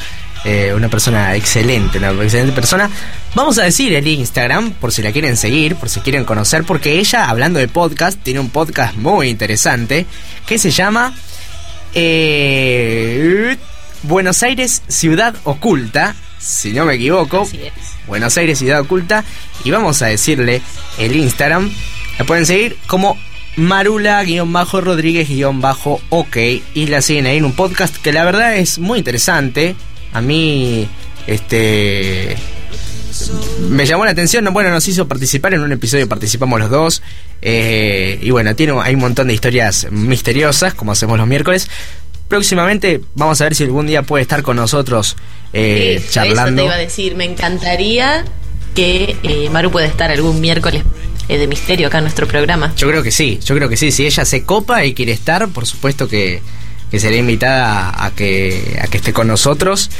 [SPEAKER 1] Eh, una persona excelente, una excelente persona. Vamos a decir el Instagram, por si la quieren seguir, por si quieren conocer, porque ella, hablando de podcast, tiene un podcast muy interesante que se llama eh, Buenos Aires, Ciudad Oculta, si no me equivoco. Buenos Aires, Ciudad Oculta. Y vamos a decirle el Instagram. La pueden seguir como Marula-Rodríguez-OK. Y la siguen ahí en un podcast que la verdad es muy interesante. A mí, este. Me llamó la atención, bueno, nos hizo participar en un episodio, participamos los dos. eh, y bueno, tiene, hay un montón de historias misteriosas, como hacemos los miércoles. Próximamente vamos a ver si algún día puede estar con nosotros eh, charlando.
[SPEAKER 2] Eso te iba a decir, me encantaría que eh, Maru pueda estar algún miércoles eh, de misterio acá en nuestro programa.
[SPEAKER 1] Yo creo que sí, yo creo que sí. Si ella se copa y quiere estar, por supuesto que, que será invitada a, a que, a que esté con nosotros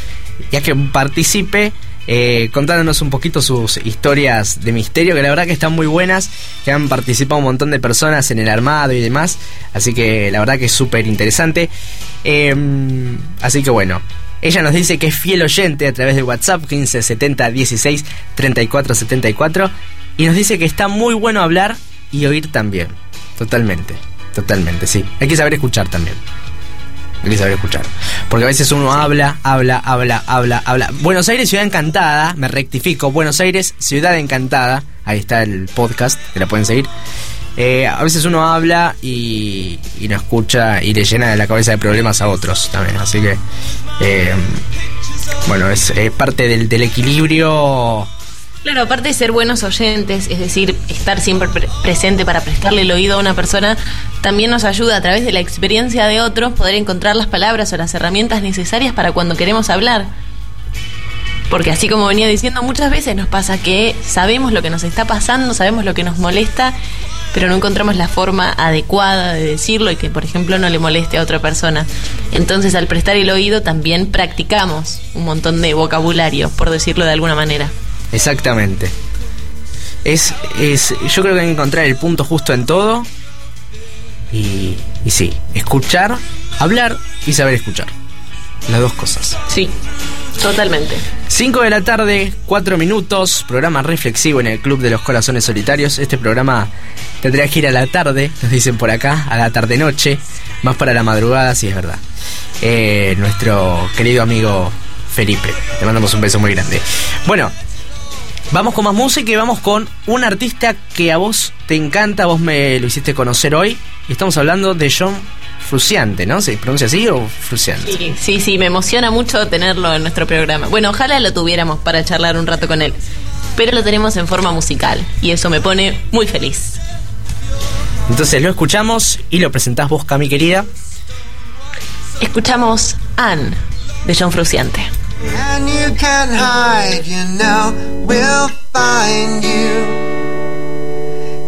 [SPEAKER 1] y a que participe eh, contándonos un poquito sus historias de misterio, que la verdad que están muy buenas, que han participado un montón de personas en el armado y demás. Así que la verdad que es súper interesante. Eh, así que bueno. Ella nos dice que es fiel oyente a través de WhatsApp 15 70 16 34 74 y nos dice que está muy bueno hablar y oír también. Totalmente, totalmente, sí. Hay que saber escuchar también. Que saber escuchar. Porque a veces uno habla, habla, habla, habla, habla. Buenos Aires, Ciudad Encantada, me rectifico. Buenos Aires, Ciudad Encantada. Ahí está el podcast, que la pueden seguir. Eh, a veces uno habla y, y no escucha y le llena de la cabeza de problemas a otros también. Así que, eh, bueno, es, es parte del, del equilibrio.
[SPEAKER 2] Claro, aparte de ser buenos oyentes, es decir, estar siempre pre- presente para prestarle el oído a una persona, también nos ayuda a través de la experiencia de otros poder encontrar las palabras o las herramientas necesarias para cuando queremos hablar. Porque así como venía diciendo, muchas veces nos pasa que sabemos lo que nos está pasando, sabemos lo que nos molesta, pero no encontramos la forma adecuada de decirlo y que, por ejemplo, no le moleste a otra persona. Entonces, al prestar el oído, también practicamos un montón de vocabulario, por decirlo de alguna manera.
[SPEAKER 1] Exactamente. Es, es, yo creo que hay que encontrar el punto justo en todo. Y, y sí, escuchar, hablar y saber escuchar. Las dos cosas.
[SPEAKER 2] Sí, totalmente.
[SPEAKER 1] 5 de la tarde, 4 minutos, programa reflexivo en el Club de los Corazones Solitarios. Este programa tendría que ir a la tarde, nos dicen por acá, a la tarde-noche, más para la madrugada, si es verdad. Eh, nuestro querido amigo Felipe, le mandamos un beso muy grande. Bueno, vamos con más música y vamos con un artista que a vos te encanta, vos me lo hiciste conocer hoy. Y estamos hablando de John Fruciante, ¿no? ¿Se pronuncia así o Fruciante?
[SPEAKER 2] Sí, sí, sí, me emociona mucho tenerlo en nuestro programa. Bueno, ojalá lo tuviéramos para charlar un rato con él. Pero lo tenemos en forma musical y eso me pone muy feliz.
[SPEAKER 1] Entonces lo escuchamos y lo presentás vos, Cami querida.
[SPEAKER 2] Escuchamos Anne de John Fruciante.
[SPEAKER 4] And you can't hide, you know, we'll find you.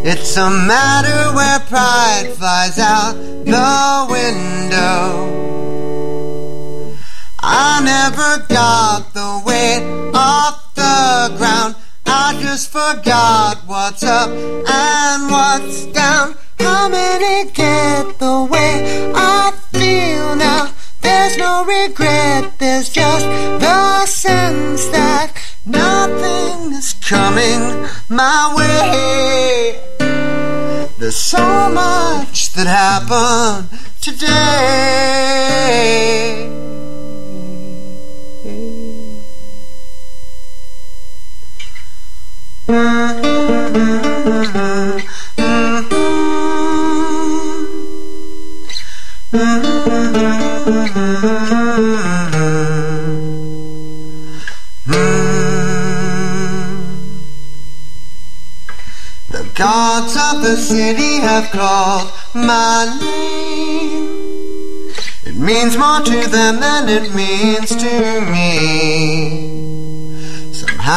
[SPEAKER 4] It's a matter where pride flies out the window. I never got the weight off the ground. I just forgot what's up and what's down. How many get the way I feel now? There's no regret, there's just the sense that nothing is coming my way. There's so much that happened today. The of the city have called my name. It means more to them than it means to me. Somehow,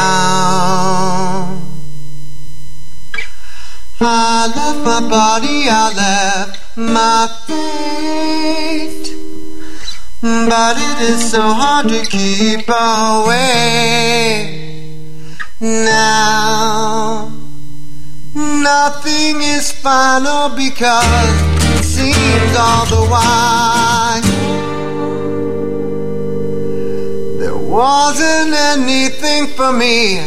[SPEAKER 4] I left my body, I left my fate. But it is so hard to keep away now. Nothing is final because it seems all the while there wasn't anything for me.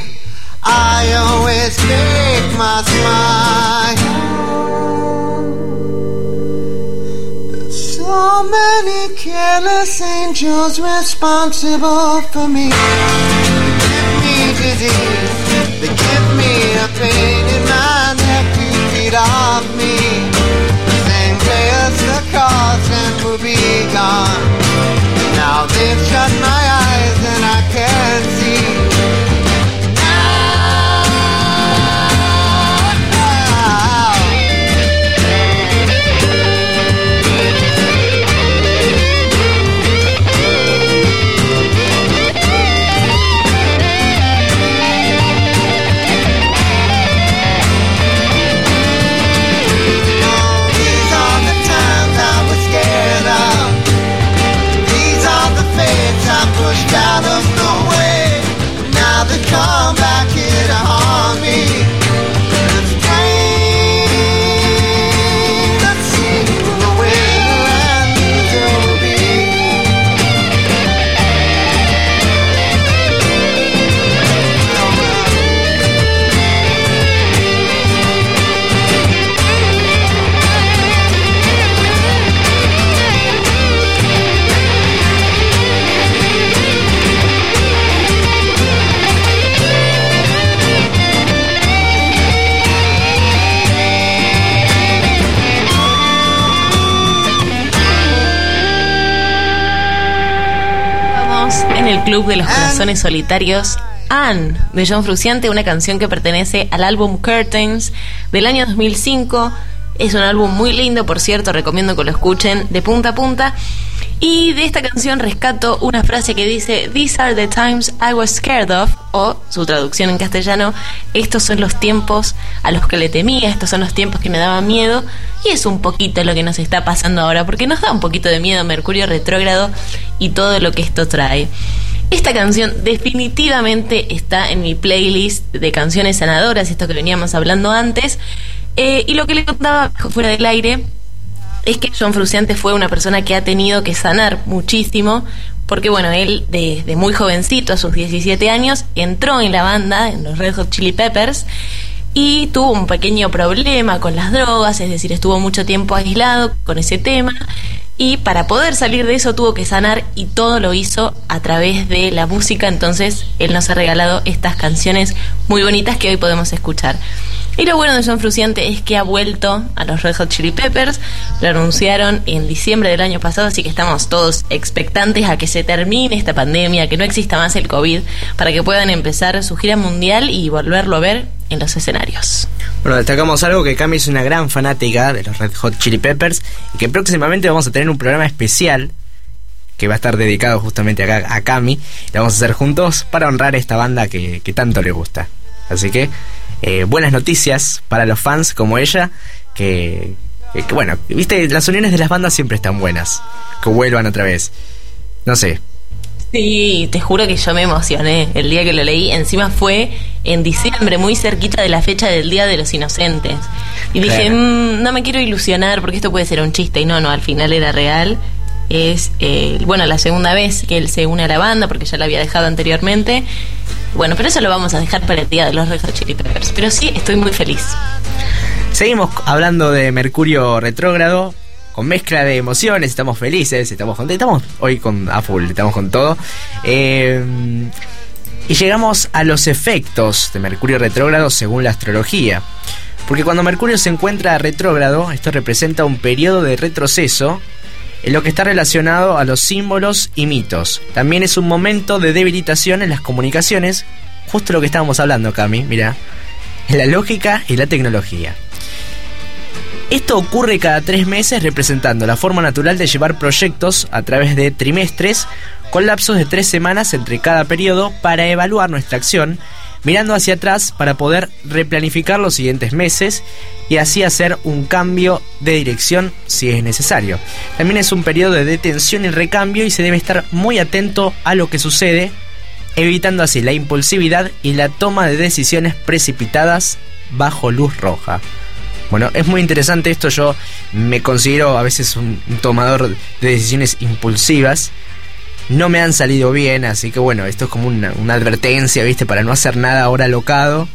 [SPEAKER 4] I always fake my smile. There's so many careless angels responsible for me. Give me disease. To feed off me. Then pay us the cost and we'll be gone. Now they've shut my eyes
[SPEAKER 2] Club de los Corazones Solitarios. Anne de John Fruciante, una canción que pertenece al álbum Curtains del año 2005. Es un álbum muy lindo, por cierto, recomiendo que lo escuchen de punta a punta. Y de esta canción rescato una frase que dice These are the times I was scared of, o su traducción en castellano, estos son los tiempos a los que le temía, estos son los tiempos que me daban miedo, y es un poquito lo que nos está pasando ahora, porque nos da un poquito de miedo Mercurio retrógrado y todo lo que esto trae. Esta canción definitivamente está en mi playlist de canciones sanadoras, esto que veníamos hablando antes. Eh, y lo que le contaba fuera del aire es que John Fruciante fue una persona que ha tenido que sanar muchísimo porque bueno, él desde muy jovencito, a sus 17 años, entró en la banda, en los Red Hot Chili Peppers, y tuvo un pequeño problema con las drogas, es decir, estuvo mucho tiempo aislado con ese tema y para poder salir de eso tuvo que sanar y todo lo hizo a través de la música, entonces él nos ha regalado estas canciones muy bonitas que hoy podemos escuchar. Y lo bueno de John Fruciante es que ha vuelto a los Red Hot Chili Peppers, lo anunciaron en diciembre del año pasado, así que estamos todos expectantes a que se termine esta pandemia, que no exista más el COVID, para que puedan empezar su gira mundial y volverlo a ver en los escenarios.
[SPEAKER 1] Bueno, destacamos algo que Cami es una gran fanática de los Red Hot Chili Peppers y que próximamente vamos a tener un programa especial que va a estar dedicado justamente acá a Cami. Lo vamos a hacer juntos para honrar esta banda que, tanto le gusta. Así que eh, buenas noticias para los fans como ella, que, que, bueno, viste, las uniones de las bandas siempre están buenas. Que vuelvan otra vez. No sé,
[SPEAKER 2] Sí, te juro que yo me emocioné el día que lo leí. Encima fue en diciembre, muy cerquita de la fecha del Día de los Inocentes. Y dije, mm, no me quiero ilusionar porque esto puede ser un chiste. Y no, no, al final era real. Es, eh, bueno, la segunda vez que él se une a la banda porque ya la había dejado anteriormente. Bueno, pero eso lo vamos a dejar para el Día de los Red Hot. Pero sí, estoy muy feliz.
[SPEAKER 1] Seguimos hablando de Mercurio retrógrado, con mezcla de emociones, estamos felices, estamos contentos, estamos hoy con a full, estamos con todo. Eh, y llegamos a los efectos de Mercurio retrógrado según la astrología. Porque cuando Mercurio se encuentra retrógrado, esto representa un periodo de retroceso en lo que está relacionado a los símbolos y mitos. También es un momento de debilitación en las comunicaciones, justo lo que estábamos hablando, Cami, mira, en la lógica y la tecnología. Esto ocurre cada tres meses representando la forma natural de llevar proyectos a través de trimestres con lapsos de tres semanas entre cada periodo para evaluar nuestra acción, mirando hacia atrás para poder replanificar los siguientes meses y así hacer un cambio de dirección si es necesario. También es un periodo de detención y recambio y se debe estar muy atento a lo que sucede, evitando así la impulsividad y la toma de decisiones precipitadas bajo luz roja. Bueno, es muy interesante esto. Yo me considero a veces un, tomador de decisiones impulsivas. No me han salido bien, así que bueno, esto es como una, advertencia, ¿viste? Para no hacer nada ahora locado.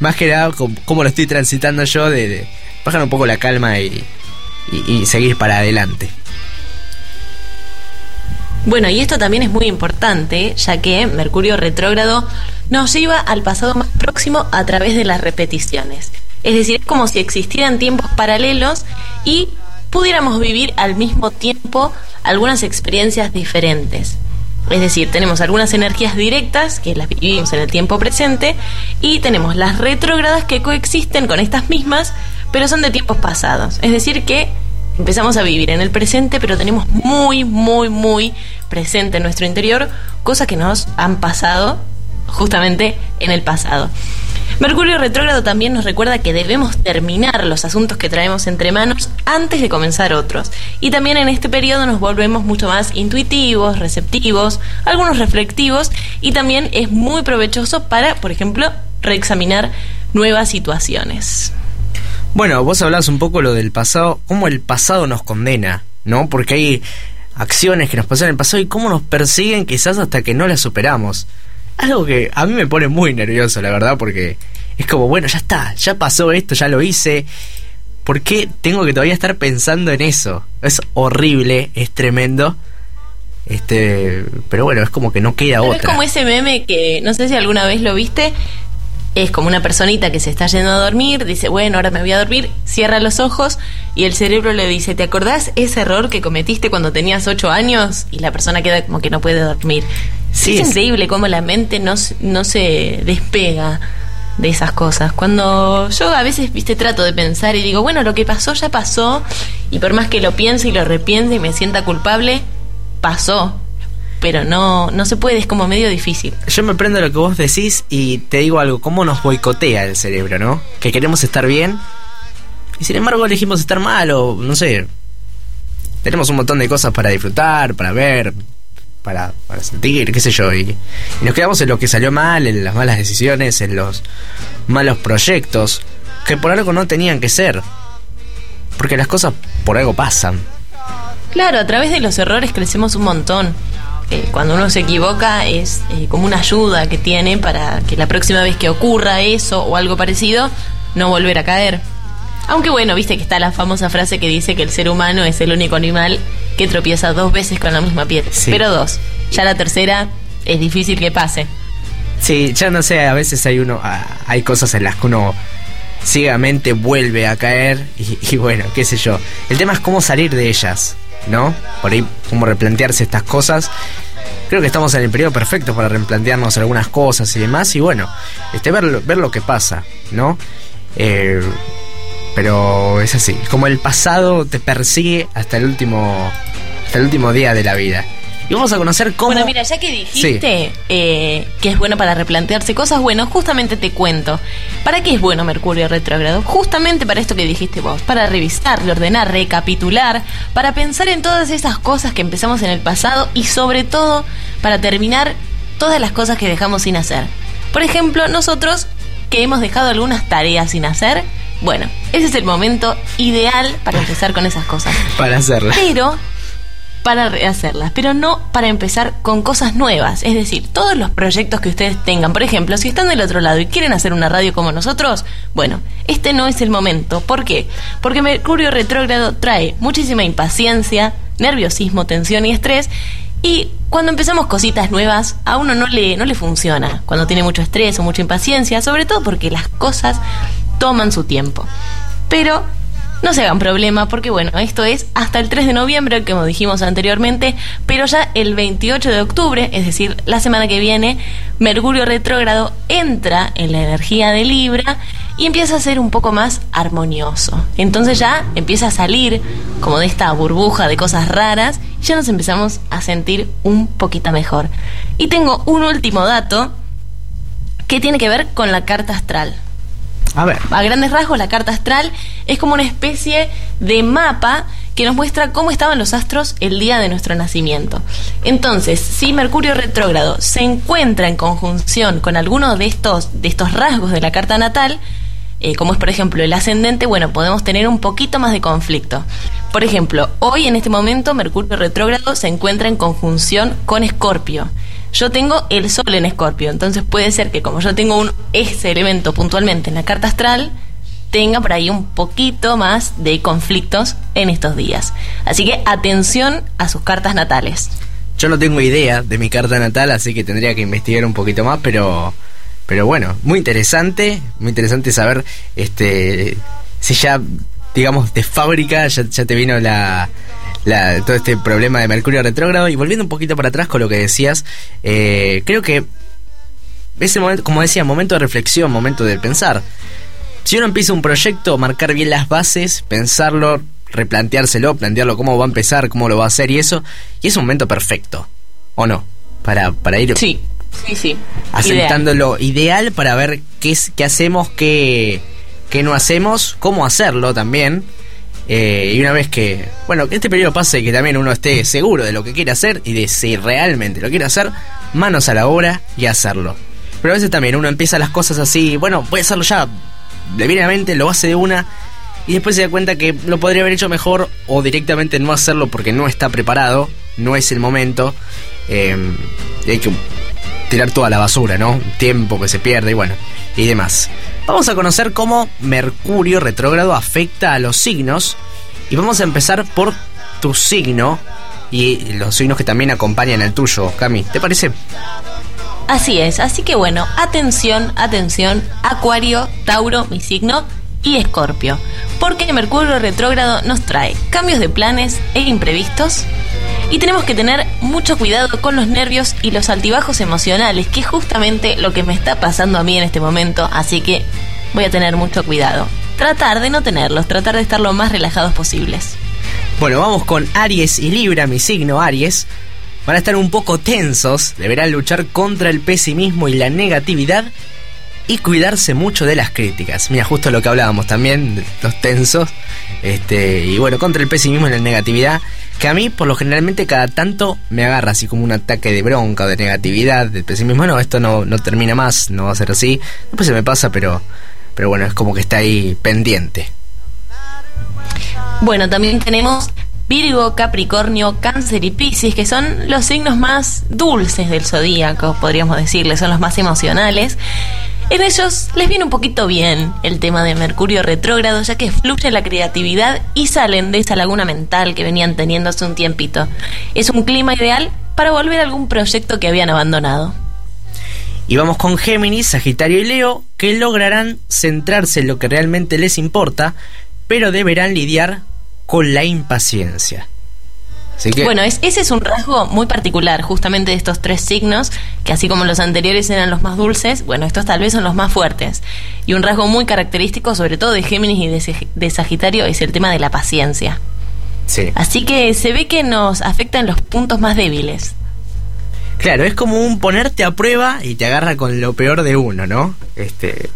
[SPEAKER 1] Más que nada, como, lo estoy transitando yo, de, bajar un poco la calma y, y seguir para adelante.
[SPEAKER 2] Bueno, y esto también es muy importante, ya que Mercurio retrógrado nos lleva al pasado más próximo a través de las repeticiones. Es decir, es como si existieran tiempos paralelos y pudiéramos vivir al mismo tiempo algunas experiencias diferentes. Es decir, tenemos algunas energías directas que las vivimos en el tiempo presente y tenemos las retrógradas que coexisten con estas mismas, pero son de tiempos pasados. Es decir, que empezamos a vivir en el presente, pero tenemos muy, muy, muy presente en nuestro interior cosas que nos han pasado justamente en el pasado. Mercurio retrógrado también nos recuerda que debemos terminar los asuntos que traemos entre manos antes de comenzar otros. Y también en este periodo nos volvemos mucho más intuitivos, receptivos, algunos reflectivos y también es muy provechoso para, por ejemplo, reexaminar nuevas situaciones.
[SPEAKER 1] Bueno, vos hablás un poco lo del pasado, cómo el pasado nos condena, ¿no? Porque hay acciones que nos pasan en el pasado y cómo nos persiguen quizás hasta que no las superamos. Algo que a mí me pone muy nervioso, la verdad, porque es como, bueno, ya está, ya pasó esto, ya lo hice. ¿Por qué tengo que todavía estar pensando en eso? Es horrible, es tremendo. Este, pero bueno, es como que no queda otra.
[SPEAKER 2] Es como ese meme que no sé si alguna vez lo viste. Es como una personita que se está yendo a dormir, dice, bueno, ahora me voy a dormir, cierra los ojos y el cerebro le dice, ¿te acordás ese error que cometiste cuando tenías ocho años? Y la persona queda como que no puede dormir. Sí, es, increíble cómo la mente no, no se despega de esas cosas. Cuando yo a veces, viste, trato de pensar y digo, bueno, lo que pasó ya pasó, y por más que lo piense y lo repiense y me sienta culpable, pasó. Pero no, no se puede, es como medio difícil.
[SPEAKER 1] Yo me prendo lo que vos decís y te digo algo, cómo nos boicotea el cerebro, ¿no? Que queremos estar bien y sin embargo elegimos estar mal o no sé. Tenemos un montón de cosas para disfrutar, para ver, para, sentir, qué sé yo. Y, nos quedamos en lo que salió mal, en las malas decisiones, en los malos proyectos, que por algo no tenían que ser. Porque las cosas por algo pasan.
[SPEAKER 2] Claro, a través de los errores crecemos un montón. Eh, cuando uno se equivoca es eh, como una ayuda que tiene para que la próxima vez que ocurra eso o algo parecido, no volver a caer. Aunque bueno, viste que está la famosa frase que dice que el ser humano es el único animal que tropieza dos veces con la misma piedra.
[SPEAKER 1] Sí.
[SPEAKER 2] Pero dos. Ya la tercera es difícil que pase.
[SPEAKER 1] Sí, ya no sé, a veces hay uno, ah, hay cosas en las que uno ciegamente vuelve a caer y, y bueno, qué sé yo. El tema es cómo salir de ellas, ¿no? Por ahí, cómo replantearse estas cosas. Creo que estamos en el periodo perfecto para replantearnos algunas cosas y demás y bueno, este ver, ver lo que pasa, ¿no? Eh, pero es así, como el pasado te persigue hasta el último hasta el último día de la vida. Y vamos a conocer cómo
[SPEAKER 2] Bueno, mira, ya que dijiste eh, que es bueno para replantearse cosas, bueno, justamente te cuento. ¿Para qué es bueno Mercurio retrógrado? Justamente para esto que dijiste vos, para revisar, reordenar, recapitular, para pensar en todas esas cosas que empezamos en el pasado y sobre todo para terminar todas las cosas que dejamos sin hacer. Por ejemplo, nosotros que hemos dejado algunas tareas sin hacer, bueno, ese es el momento ideal para empezar con esas cosas
[SPEAKER 1] para hacerla.
[SPEAKER 2] pero para rehacerlas, pero no para empezar con cosas nuevas. Es decir, todos los proyectos que ustedes tengan, por ejemplo, si están del otro lado y quieren hacer una radio como nosotros, bueno, este no es el momento. ¿Por qué? Porque Mercurio retrógrado trae muchísima impaciencia, nerviosismo, tensión y estrés. Y cuando empezamos cositas nuevas, a uno no le, no le funciona. Cuando tiene mucho estrés o mucha impaciencia, sobre todo porque las cosas toman su tiempo. Pero no se hagan problema porque bueno, esto es hasta el 3 de noviembre, como dijimos anteriormente, pero ya el 28 de octubre, es decir, la semana que viene, Mercurio retrógrado entra en la energía de Libra y empieza a ser un poco más armonioso. Entonces ya empieza a salir como de esta burbuja de cosas raras y ya nos empezamos a sentir un poquito mejor. Y tengo un último dato que tiene que ver con la carta astral
[SPEAKER 1] A ver.
[SPEAKER 2] a grandes rasgos, la carta astral es como una especie de mapa que nos muestra cómo estaban los astros el día de nuestro nacimiento. Entonces, si Mercurio retrógrado se encuentra en conjunción con alguno de estos, de estos rasgos de la carta natal, eh, como es por ejemplo el ascendente, bueno, podemos tener un poquito más de conflicto. Por ejemplo, hoy en este momento Mercurio retrógrado se encuentra en conjunción con Escorpio. Yo tengo el Sol en Escorpio, entonces puede ser que como yo tengo un, ese elemento puntualmente en la carta astral, tenga por ahí un poquito más de conflictos en estos días. Así que atención a sus cartas natales.
[SPEAKER 1] Yo no tengo idea de mi carta natal, así que tendría que investigar un poquito más, pero pero bueno, muy interesante, muy interesante saber este si ya digamos de fábrica ya, ya te vino la, la- todo este problema de Mercurio retrógrado y volviendo un poquito para atrás con lo que decías, eh, creo que ese momento, como decía, momento de reflexión, momento de pensar. Si uno empieza un proyecto, marcar bien las bases, pensarlo, replanteárselo, plantearlo cómo va a empezar, cómo lo va a hacer y eso, y es un momento perfecto, ¿o no? Para, para ir
[SPEAKER 2] Sí, sí, sí.
[SPEAKER 1] asentándolo ideal. para ver qué, es, qué hacemos, qué, qué no hacemos, cómo hacerlo también. Eh, y una vez que, bueno, que este periodo pase que también uno esté seguro de lo que quiere hacer y de si realmente lo quiere hacer, manos a la obra y hacerlo. Pero a veces también uno empieza las cosas así, bueno, voy a hacerlo ya, le lo hace de una y después se da cuenta que lo podría haber hecho mejor o directamente no hacerlo porque no está preparado, no es el momento. eh, hay que tirar toda la basura, ¿no? Tiempo que se pierde y bueno, y demás. Vamos a conocer cómo Mercurio retrógrado afecta a los signos y vamos a empezar por tu signo y los signos que también acompañan al tuyo, Cami. ¿Te parece?
[SPEAKER 2] Así es, así que bueno, atención, atención, Acuario, Tauro, mi signo, y Escorpio. Porque Mercurio retrógrado nos trae cambios de planes e imprevistos. Y tenemos que tener mucho cuidado con los nervios y los altibajos emocionales, que es justamente lo que me está pasando a mí en este momento. Así que voy a tener mucho cuidado. Tratar de no tenerlos, tratar de estar lo más relajados posibles.
[SPEAKER 1] Bueno, vamos con Aries y Libra, mi signo Aries. Van a estar un poco tensos, deberán luchar contra el pesimismo y la negatividad y cuidarse mucho de las críticas. Mira, justo lo que hablábamos también, los tensos. Este, y bueno, contra el pesimismo y la negatividad, que a mí por lo generalmente cada tanto me agarra así como un ataque de bronca o de negatividad, de pesimismo. No, esto no, no termina más, no va a ser así. Después se me pasa, pero, pero bueno, es como que está ahí pendiente.
[SPEAKER 2] Bueno, también tenemos Virgo, Capricornio, Cáncer y Piscis, que son los signos más dulces del zodíaco, podríamos decirle, son los más emocionales. En ellos les viene un poquito bien el tema de Mercurio retrógrado, ya que fluye la creatividad y salen de esa laguna mental que venían teniendo hace un tiempito. Es un clima ideal para volver a algún proyecto que habían abandonado.
[SPEAKER 1] Y vamos con Géminis, Sagitario y Leo, que lograrán centrarse en lo que realmente les importa, pero deberán lidiar con la impaciencia. Así que,
[SPEAKER 2] Bueno, es- ese es un rasgo muy particular justamente de estos tres signos, que así como los anteriores eran los más dulces, bueno, estos tal vez son los más fuertes. Y un rasgo muy característico, sobre todo de Géminis y de, de Sagitario, es el tema de la paciencia.
[SPEAKER 1] sí.
[SPEAKER 2] Así que se ve que nos afectan los puntos más débiles.
[SPEAKER 1] Claro, es como un ponerte a prueba y te agarra con lo peor de uno, ¿no? Este.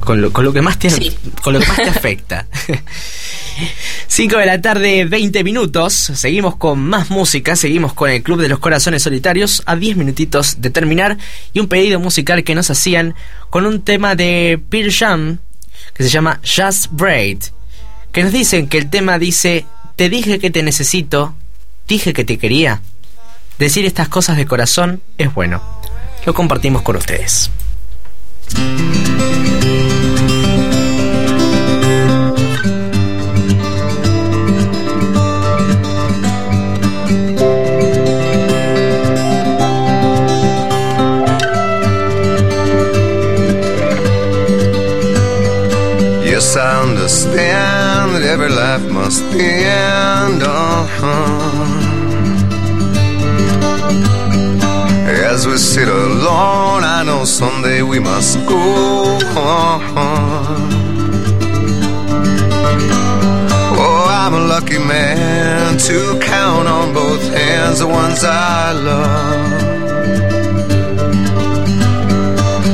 [SPEAKER 1] Con lo, con lo que más te
[SPEAKER 2] Sí.
[SPEAKER 1] con lo que más te afecta. 5 de la tarde, 20 minutos. Seguimos con más música, seguimos con el Club de los Corazones Solitarios a 10 minutitos de terminar y un pedido musical que nos hacían con un tema de Pearl Jam que se llama Just Braid, que nos dicen que el tema dice, te dije que te necesito, dije que te quería. Decir estas cosas de corazón es bueno. Lo compartimos con ustedes.
[SPEAKER 4] Yes, I understand that every life must end. Uh-huh. As we sit alone, I know someday we must go on. Oh, I'm a lucky man to count on both hands the ones I love.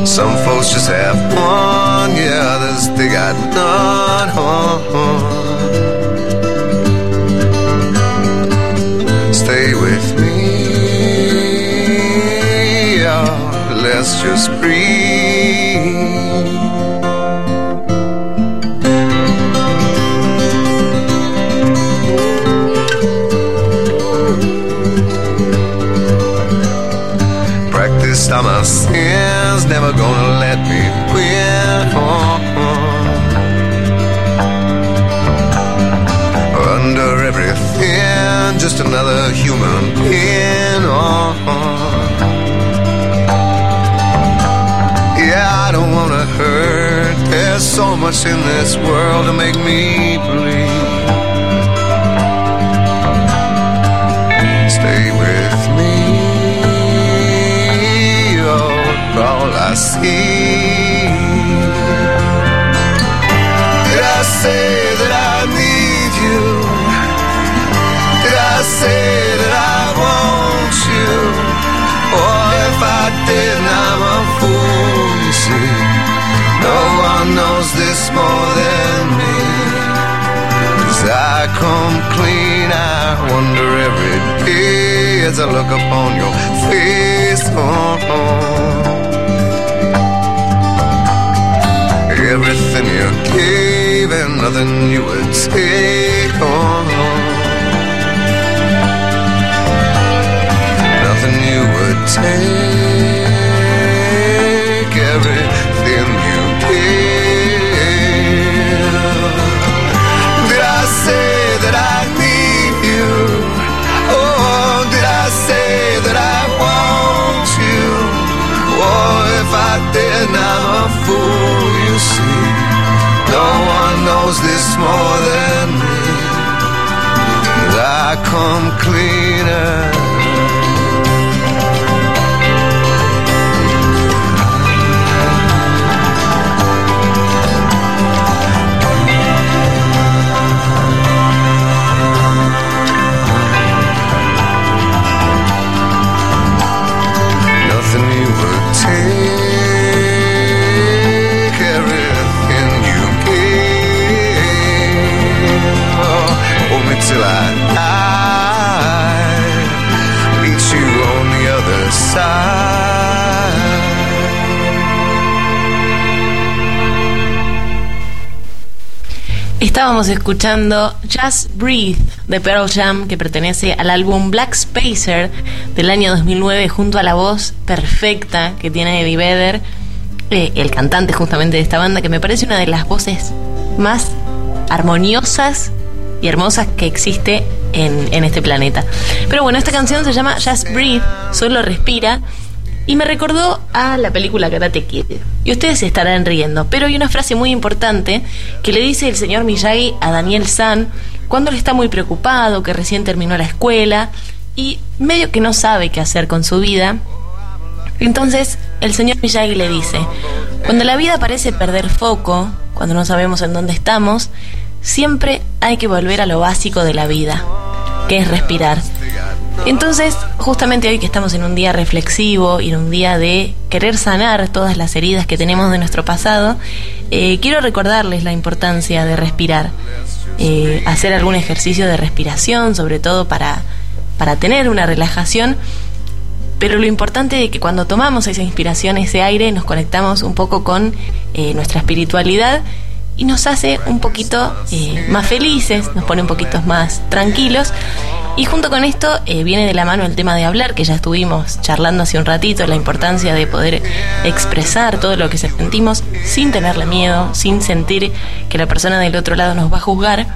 [SPEAKER 4] Some folks just have one, yeah, others they got none. Let's just breathe. Practiced on my sins, never gonna let me win. Under everything, just another human being. Yeah, hurt. There's so much in this world to make me bleed. Stay with me, oh, all I see. Did I say knows this more than me. As I come clean, I wonder every day as I look upon your face. Oh, oh. Everything you gave and nothing you would take. Oh, nothing you would take. Everything knows this more than me. I come cleaner.
[SPEAKER 2] Estábamos escuchando Just Breathe de Pearl Jam que pertenece al álbum Black Spacer del año 2009 junto a la voz perfecta que tiene Eddie Vedder, eh, el cantante justamente de esta banda, que me parece una de las voces más armoniosas y hermosas que existe en, en este planeta. Pero bueno, esta canción se llama Just Breathe, solo respira. Y me recordó a la película Karate Kid. Y ustedes se estarán riendo, pero hay una frase muy importante que le dice el señor Miyagi a Daniel San cuando él está muy preocupado, que recién terminó la escuela y medio que no sabe qué hacer con su vida. Entonces el señor Miyagi le dice, cuando la vida parece perder foco, cuando no sabemos en dónde estamos, siempre hay que volver a lo básico de la vida, que es respirar. Entonces, justamente hoy que estamos en un día reflexivo y en un día de querer sanar todas las heridas que tenemos de nuestro pasado, eh, quiero recordarles la importancia de respirar, eh, hacer algún ejercicio de respiración, sobre todo para, para tener una relajación, pero lo importante es que cuando tomamos esa inspiración, ese aire, nos conectamos un poco con eh, nuestra espiritualidad y nos hace un poquito eh, más felices, nos pone un poquito más tranquilos. Y junto con esto eh, viene de la mano el tema de hablar, que ya estuvimos charlando hace un ratito, la importancia de poder expresar todo lo que sentimos sin tenerle miedo, sin sentir que la persona del otro lado nos va a juzgar.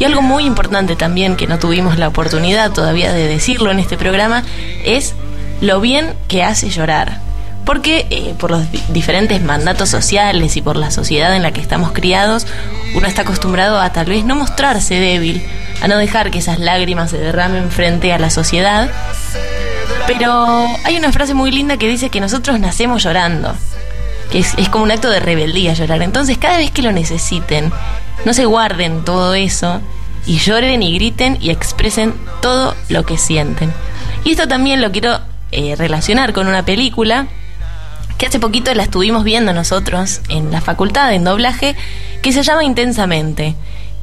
[SPEAKER 2] Y algo muy importante también que no tuvimos la oportunidad todavía de decirlo en este programa es lo bien que hace llorar porque eh, por los diferentes mandatos sociales y por la sociedad en la que estamos criados, uno está acostumbrado a tal vez no mostrarse débil, a no dejar que esas lágrimas se derramen frente a la sociedad. Pero hay una frase muy linda que dice que nosotros nacemos llorando, que es, es como un acto de rebeldía llorar. Entonces cada vez que lo necesiten, no se guarden todo eso y lloren y griten y expresen todo lo que sienten. Y esto también lo quiero eh, relacionar con una película que hace poquito la estuvimos viendo nosotros en la facultad en doblaje, que se llama Intensamente,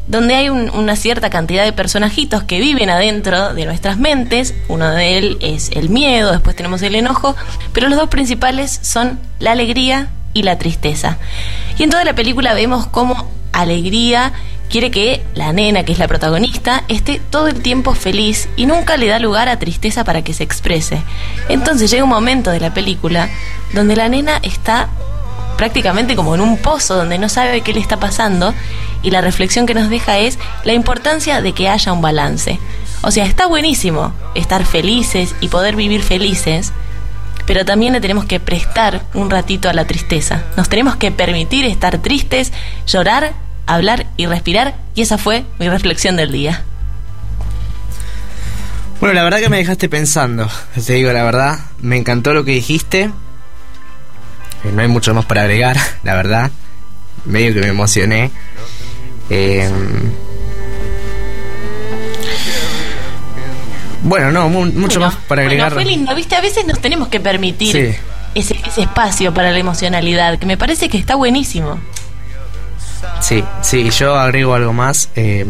[SPEAKER 2] donde hay una cierta cantidad de personajitos que viven adentro de nuestras mentes. Uno de ellos es el miedo, después tenemos el enojo, pero los dos principales son la alegría y la tristeza. Y en toda la película vemos cómo alegría quiere que la nena, que es la protagonista, esté todo el tiempo feliz y nunca le da lugar a tristeza para que se exprese. Entonces llega un momento de la película donde la nena está prácticamente como en un pozo donde no sabe qué le está pasando y la reflexión que nos deja es la importancia de que haya un balance. O sea, está buenísimo estar felices y poder vivir felices, pero también le tenemos que prestar un ratito a la tristeza. Nos tenemos que permitir estar tristes, llorar hablar y respirar. Y esa fue mi reflexión del día.
[SPEAKER 1] Bueno, la verdad que me dejaste pensando, te digo la verdad. Me encantó lo que dijiste. Eh, no hay mucho más para agregar, la verdad. Medio que me emocioné. Eh, bueno, no, mucho más para agregar.
[SPEAKER 2] fue lindo, viste, a veces nos tenemos que permitir ese, ese espacio para la emocionalidad, que me parece que está buenísimo.
[SPEAKER 1] Sí, sí, yo agrego algo más, eh,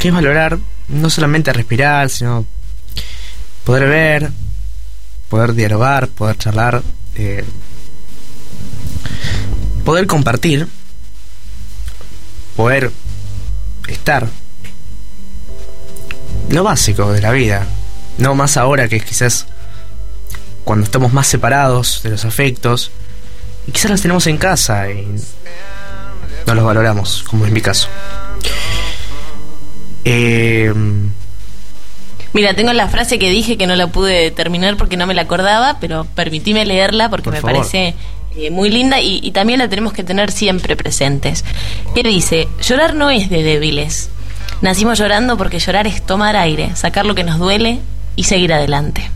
[SPEAKER 1] que es valorar no solamente respirar, sino poder ver, poder dialogar, poder charlar, eh, poder compartir, poder estar. Lo básico de la vida, no más ahora que quizás cuando estamos más separados de los afectos, y quizás los tenemos en casa y no los valoramos, como en mi caso. Eh,
[SPEAKER 2] Mira, tengo la frase que dije que no la pude terminar porque no me la acordaba, pero permitíme leerla porque me parece eh, muy linda y, y, también la tenemos que tener siempre presentes. Que dice, llorar no es de débiles. Nacimos llorando porque llorar es tomar aire, sacar lo que nos duele y seguir adelante.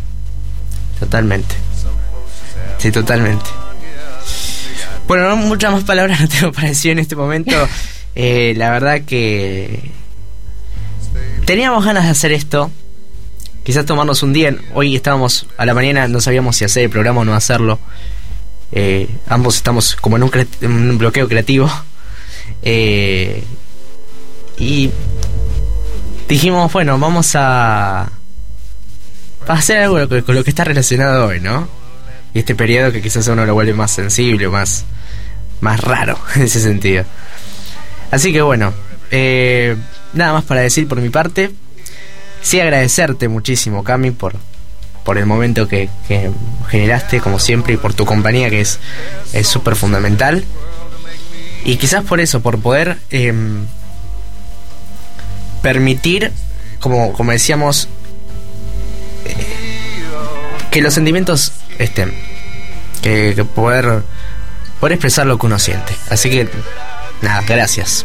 [SPEAKER 1] Totalmente. Sí, totalmente. Bueno, no, muchas más palabras no tengo para decir en este momento. Eh, la verdad que teníamos ganas de hacer esto. Quizás tomarnos un día. Hoy estábamos a la mañana, no sabíamos si hacer el programa o no hacerlo. Eh, ambos estamos como en un, en un bloqueo creativo. Eh, y dijimos, bueno, vamos a, a hacer algo con lo que está relacionado hoy, ¿no? Y este periodo que quizás a uno lo vuelve más sensible, más más raro en ese sentido. Así que bueno, eh, nada más para decir por mi parte. sí agradecerte muchísimo, Cami, por, por el momento que, generaste, como siempre, y por tu compañía, que es súper fundamental. Y quizás por eso, por poder em, permitir, como, como decíamos, eh, que los sentimientos estén. Que poder, poder expresar lo que uno siente. Así que, nada, gracias.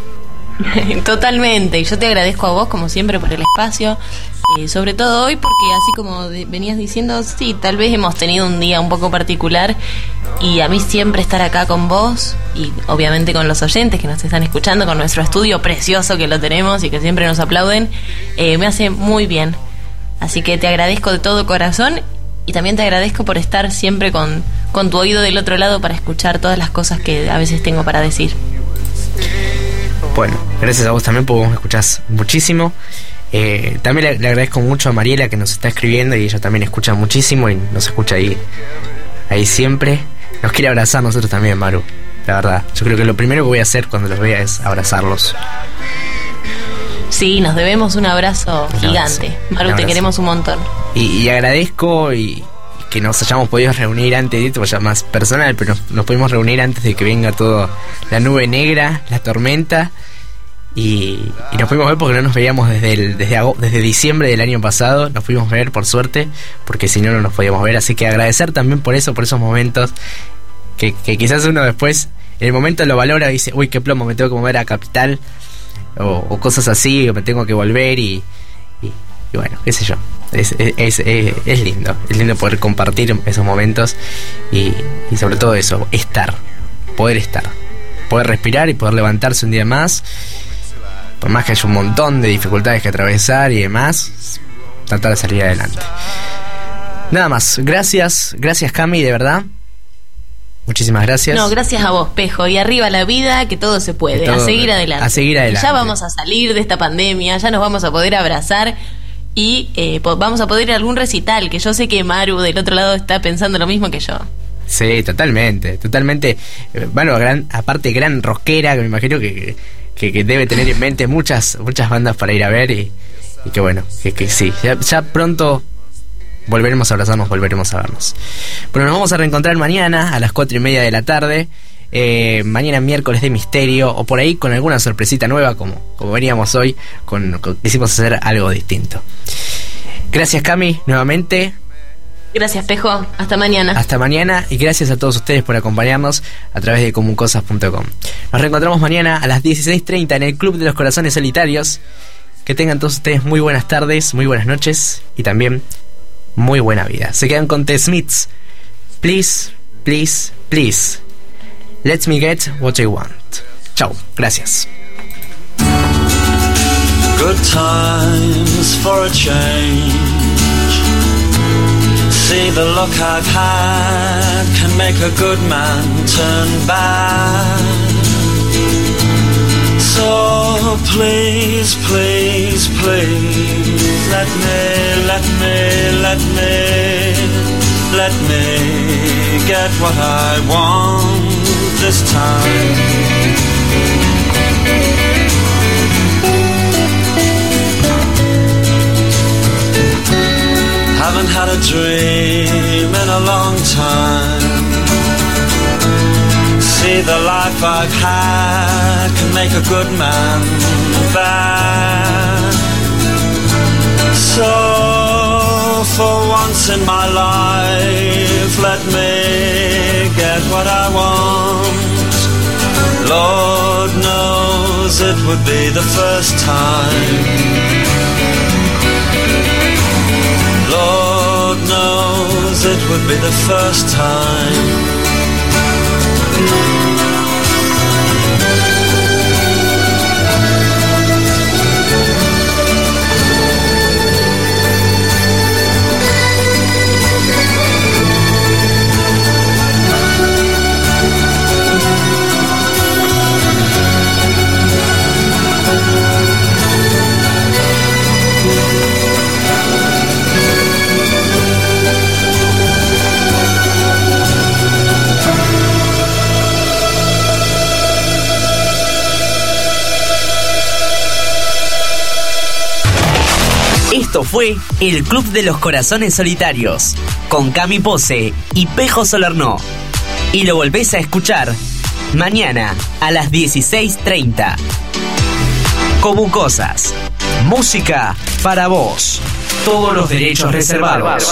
[SPEAKER 2] Totalmente, y yo te agradezco a vos como siempre por el espacio, eh, sobre todo hoy porque así como venías diciendo, sí, tal vez hemos tenido un día un poco particular y a mí siempre estar acá con vos y obviamente con los oyentes que nos están escuchando, con nuestro estudio precioso que lo tenemos y que siempre nos aplauden, eh, me hace muy bien. Así que te agradezco de todo corazón y también te agradezco por estar siempre con, con tu oído del otro lado para escuchar todas las cosas que a veces tengo para decir.
[SPEAKER 1] Bueno, gracias a vos también porque vos escuchás muchísimo. Eh, también le, le agradezco mucho a Mariela que nos está escribiendo y ella también escucha muchísimo y nos escucha ahí, ahí siempre. Nos quiere abrazar nosotros también, Maru. La verdad, yo creo que lo primero que voy a hacer cuando los vea es abrazarlos.
[SPEAKER 2] Sí, nos debemos un abrazo
[SPEAKER 1] Un
[SPEAKER 2] gigante.
[SPEAKER 1] abrazo,
[SPEAKER 2] Maru, te queremos un montón.
[SPEAKER 1] Y, y agradezco y que nos hayamos podido reunir antes de esto, ya más personal, pero nos, nos pudimos reunir antes de que venga todo la nube negra, la tormenta. Y, y nos pudimos ver porque no nos veíamos desde, el, desde, ago- desde diciembre del año pasado. Nos pudimos ver por suerte, porque si no, no nos podíamos ver. Así que agradecer también por eso, por esos momentos. Que, que quizás uno después, en el momento lo valora y dice, uy, qué plomo, me tengo que mover a Capital. O, o cosas así, o me tengo que volver y, y, bueno, qué sé yo. Es, es- es lindo, es lindo poder compartir esos momentos y, y sobre todo eso, estar, poder estar, poder respirar y poder levantarse un día más, por más que haya un montón de dificultades que atravesar y demás, tratar de salir adelante. Nada más, gracias, gracias Cami, de verdad. Muchísimas gracias.
[SPEAKER 2] No, gracias a vos, Pejo. Y arriba la vida, que todo se puede.
[SPEAKER 1] Todo-
[SPEAKER 2] a seguir adelante.
[SPEAKER 1] a seguir adelante.
[SPEAKER 2] Ya vamos a salir de esta pandemia, ya nos vamos a poder abrazar y eh, vamos a poder ir a algún recital, que yo sé que Maru del otro lado está pensando lo mismo que yo.
[SPEAKER 1] Sí, totalmente, totalmente. Eh, Bueno, gran, aparte gran rockera, que me imagino que, que, que debe tener en mente muchas muchas bandas para ir a ver y, y que bueno, que, que sí, ya, ya pronto volveremos a abrazarnos, volveremos a vernos. Bueno, nos vamos a reencontrar mañana a las cuatro y media de la tarde. eh, mañana miércoles de misterio o por ahí con alguna sorpresita nueva como, como veníamos hoy, con, con- quisimos hacer algo distinto. Gracias Cami, nuevamente.
[SPEAKER 2] Gracias, Pejo. Hasta mañana.
[SPEAKER 1] Hasta mañana y gracias a todos ustedes por acompañarnos a través de comuncosas.com. Nos reencontramos mañana a las 16.30 en el Club de los Corazones Solitarios. Que tengan todos ustedes muy buenas tardes, muy buenas noches y también muy buena vida. Se quedan con The Smiths. Please, please, please. Let me get what I want. Chao, gracias.
[SPEAKER 3] Good times for a change. See the look I've had can make a good man turn bad. So please, please, please, let me, let me, let me, let me get what I want this time. Haven't had a dream in a long time. See, the life I've had can make a good man bad. So, for once in my life, let me get what I want. Lord knows it would be the first time. Lord knows it would be the first time. Thank you.
[SPEAKER 1] Esto fue El Club de los Corazones Solitarios, con Cami Pose y Pejo Solerno. Y lo volvés a escuchar mañana a las 16.30. Como cosas. Música para vos. Todos los derechos reservados.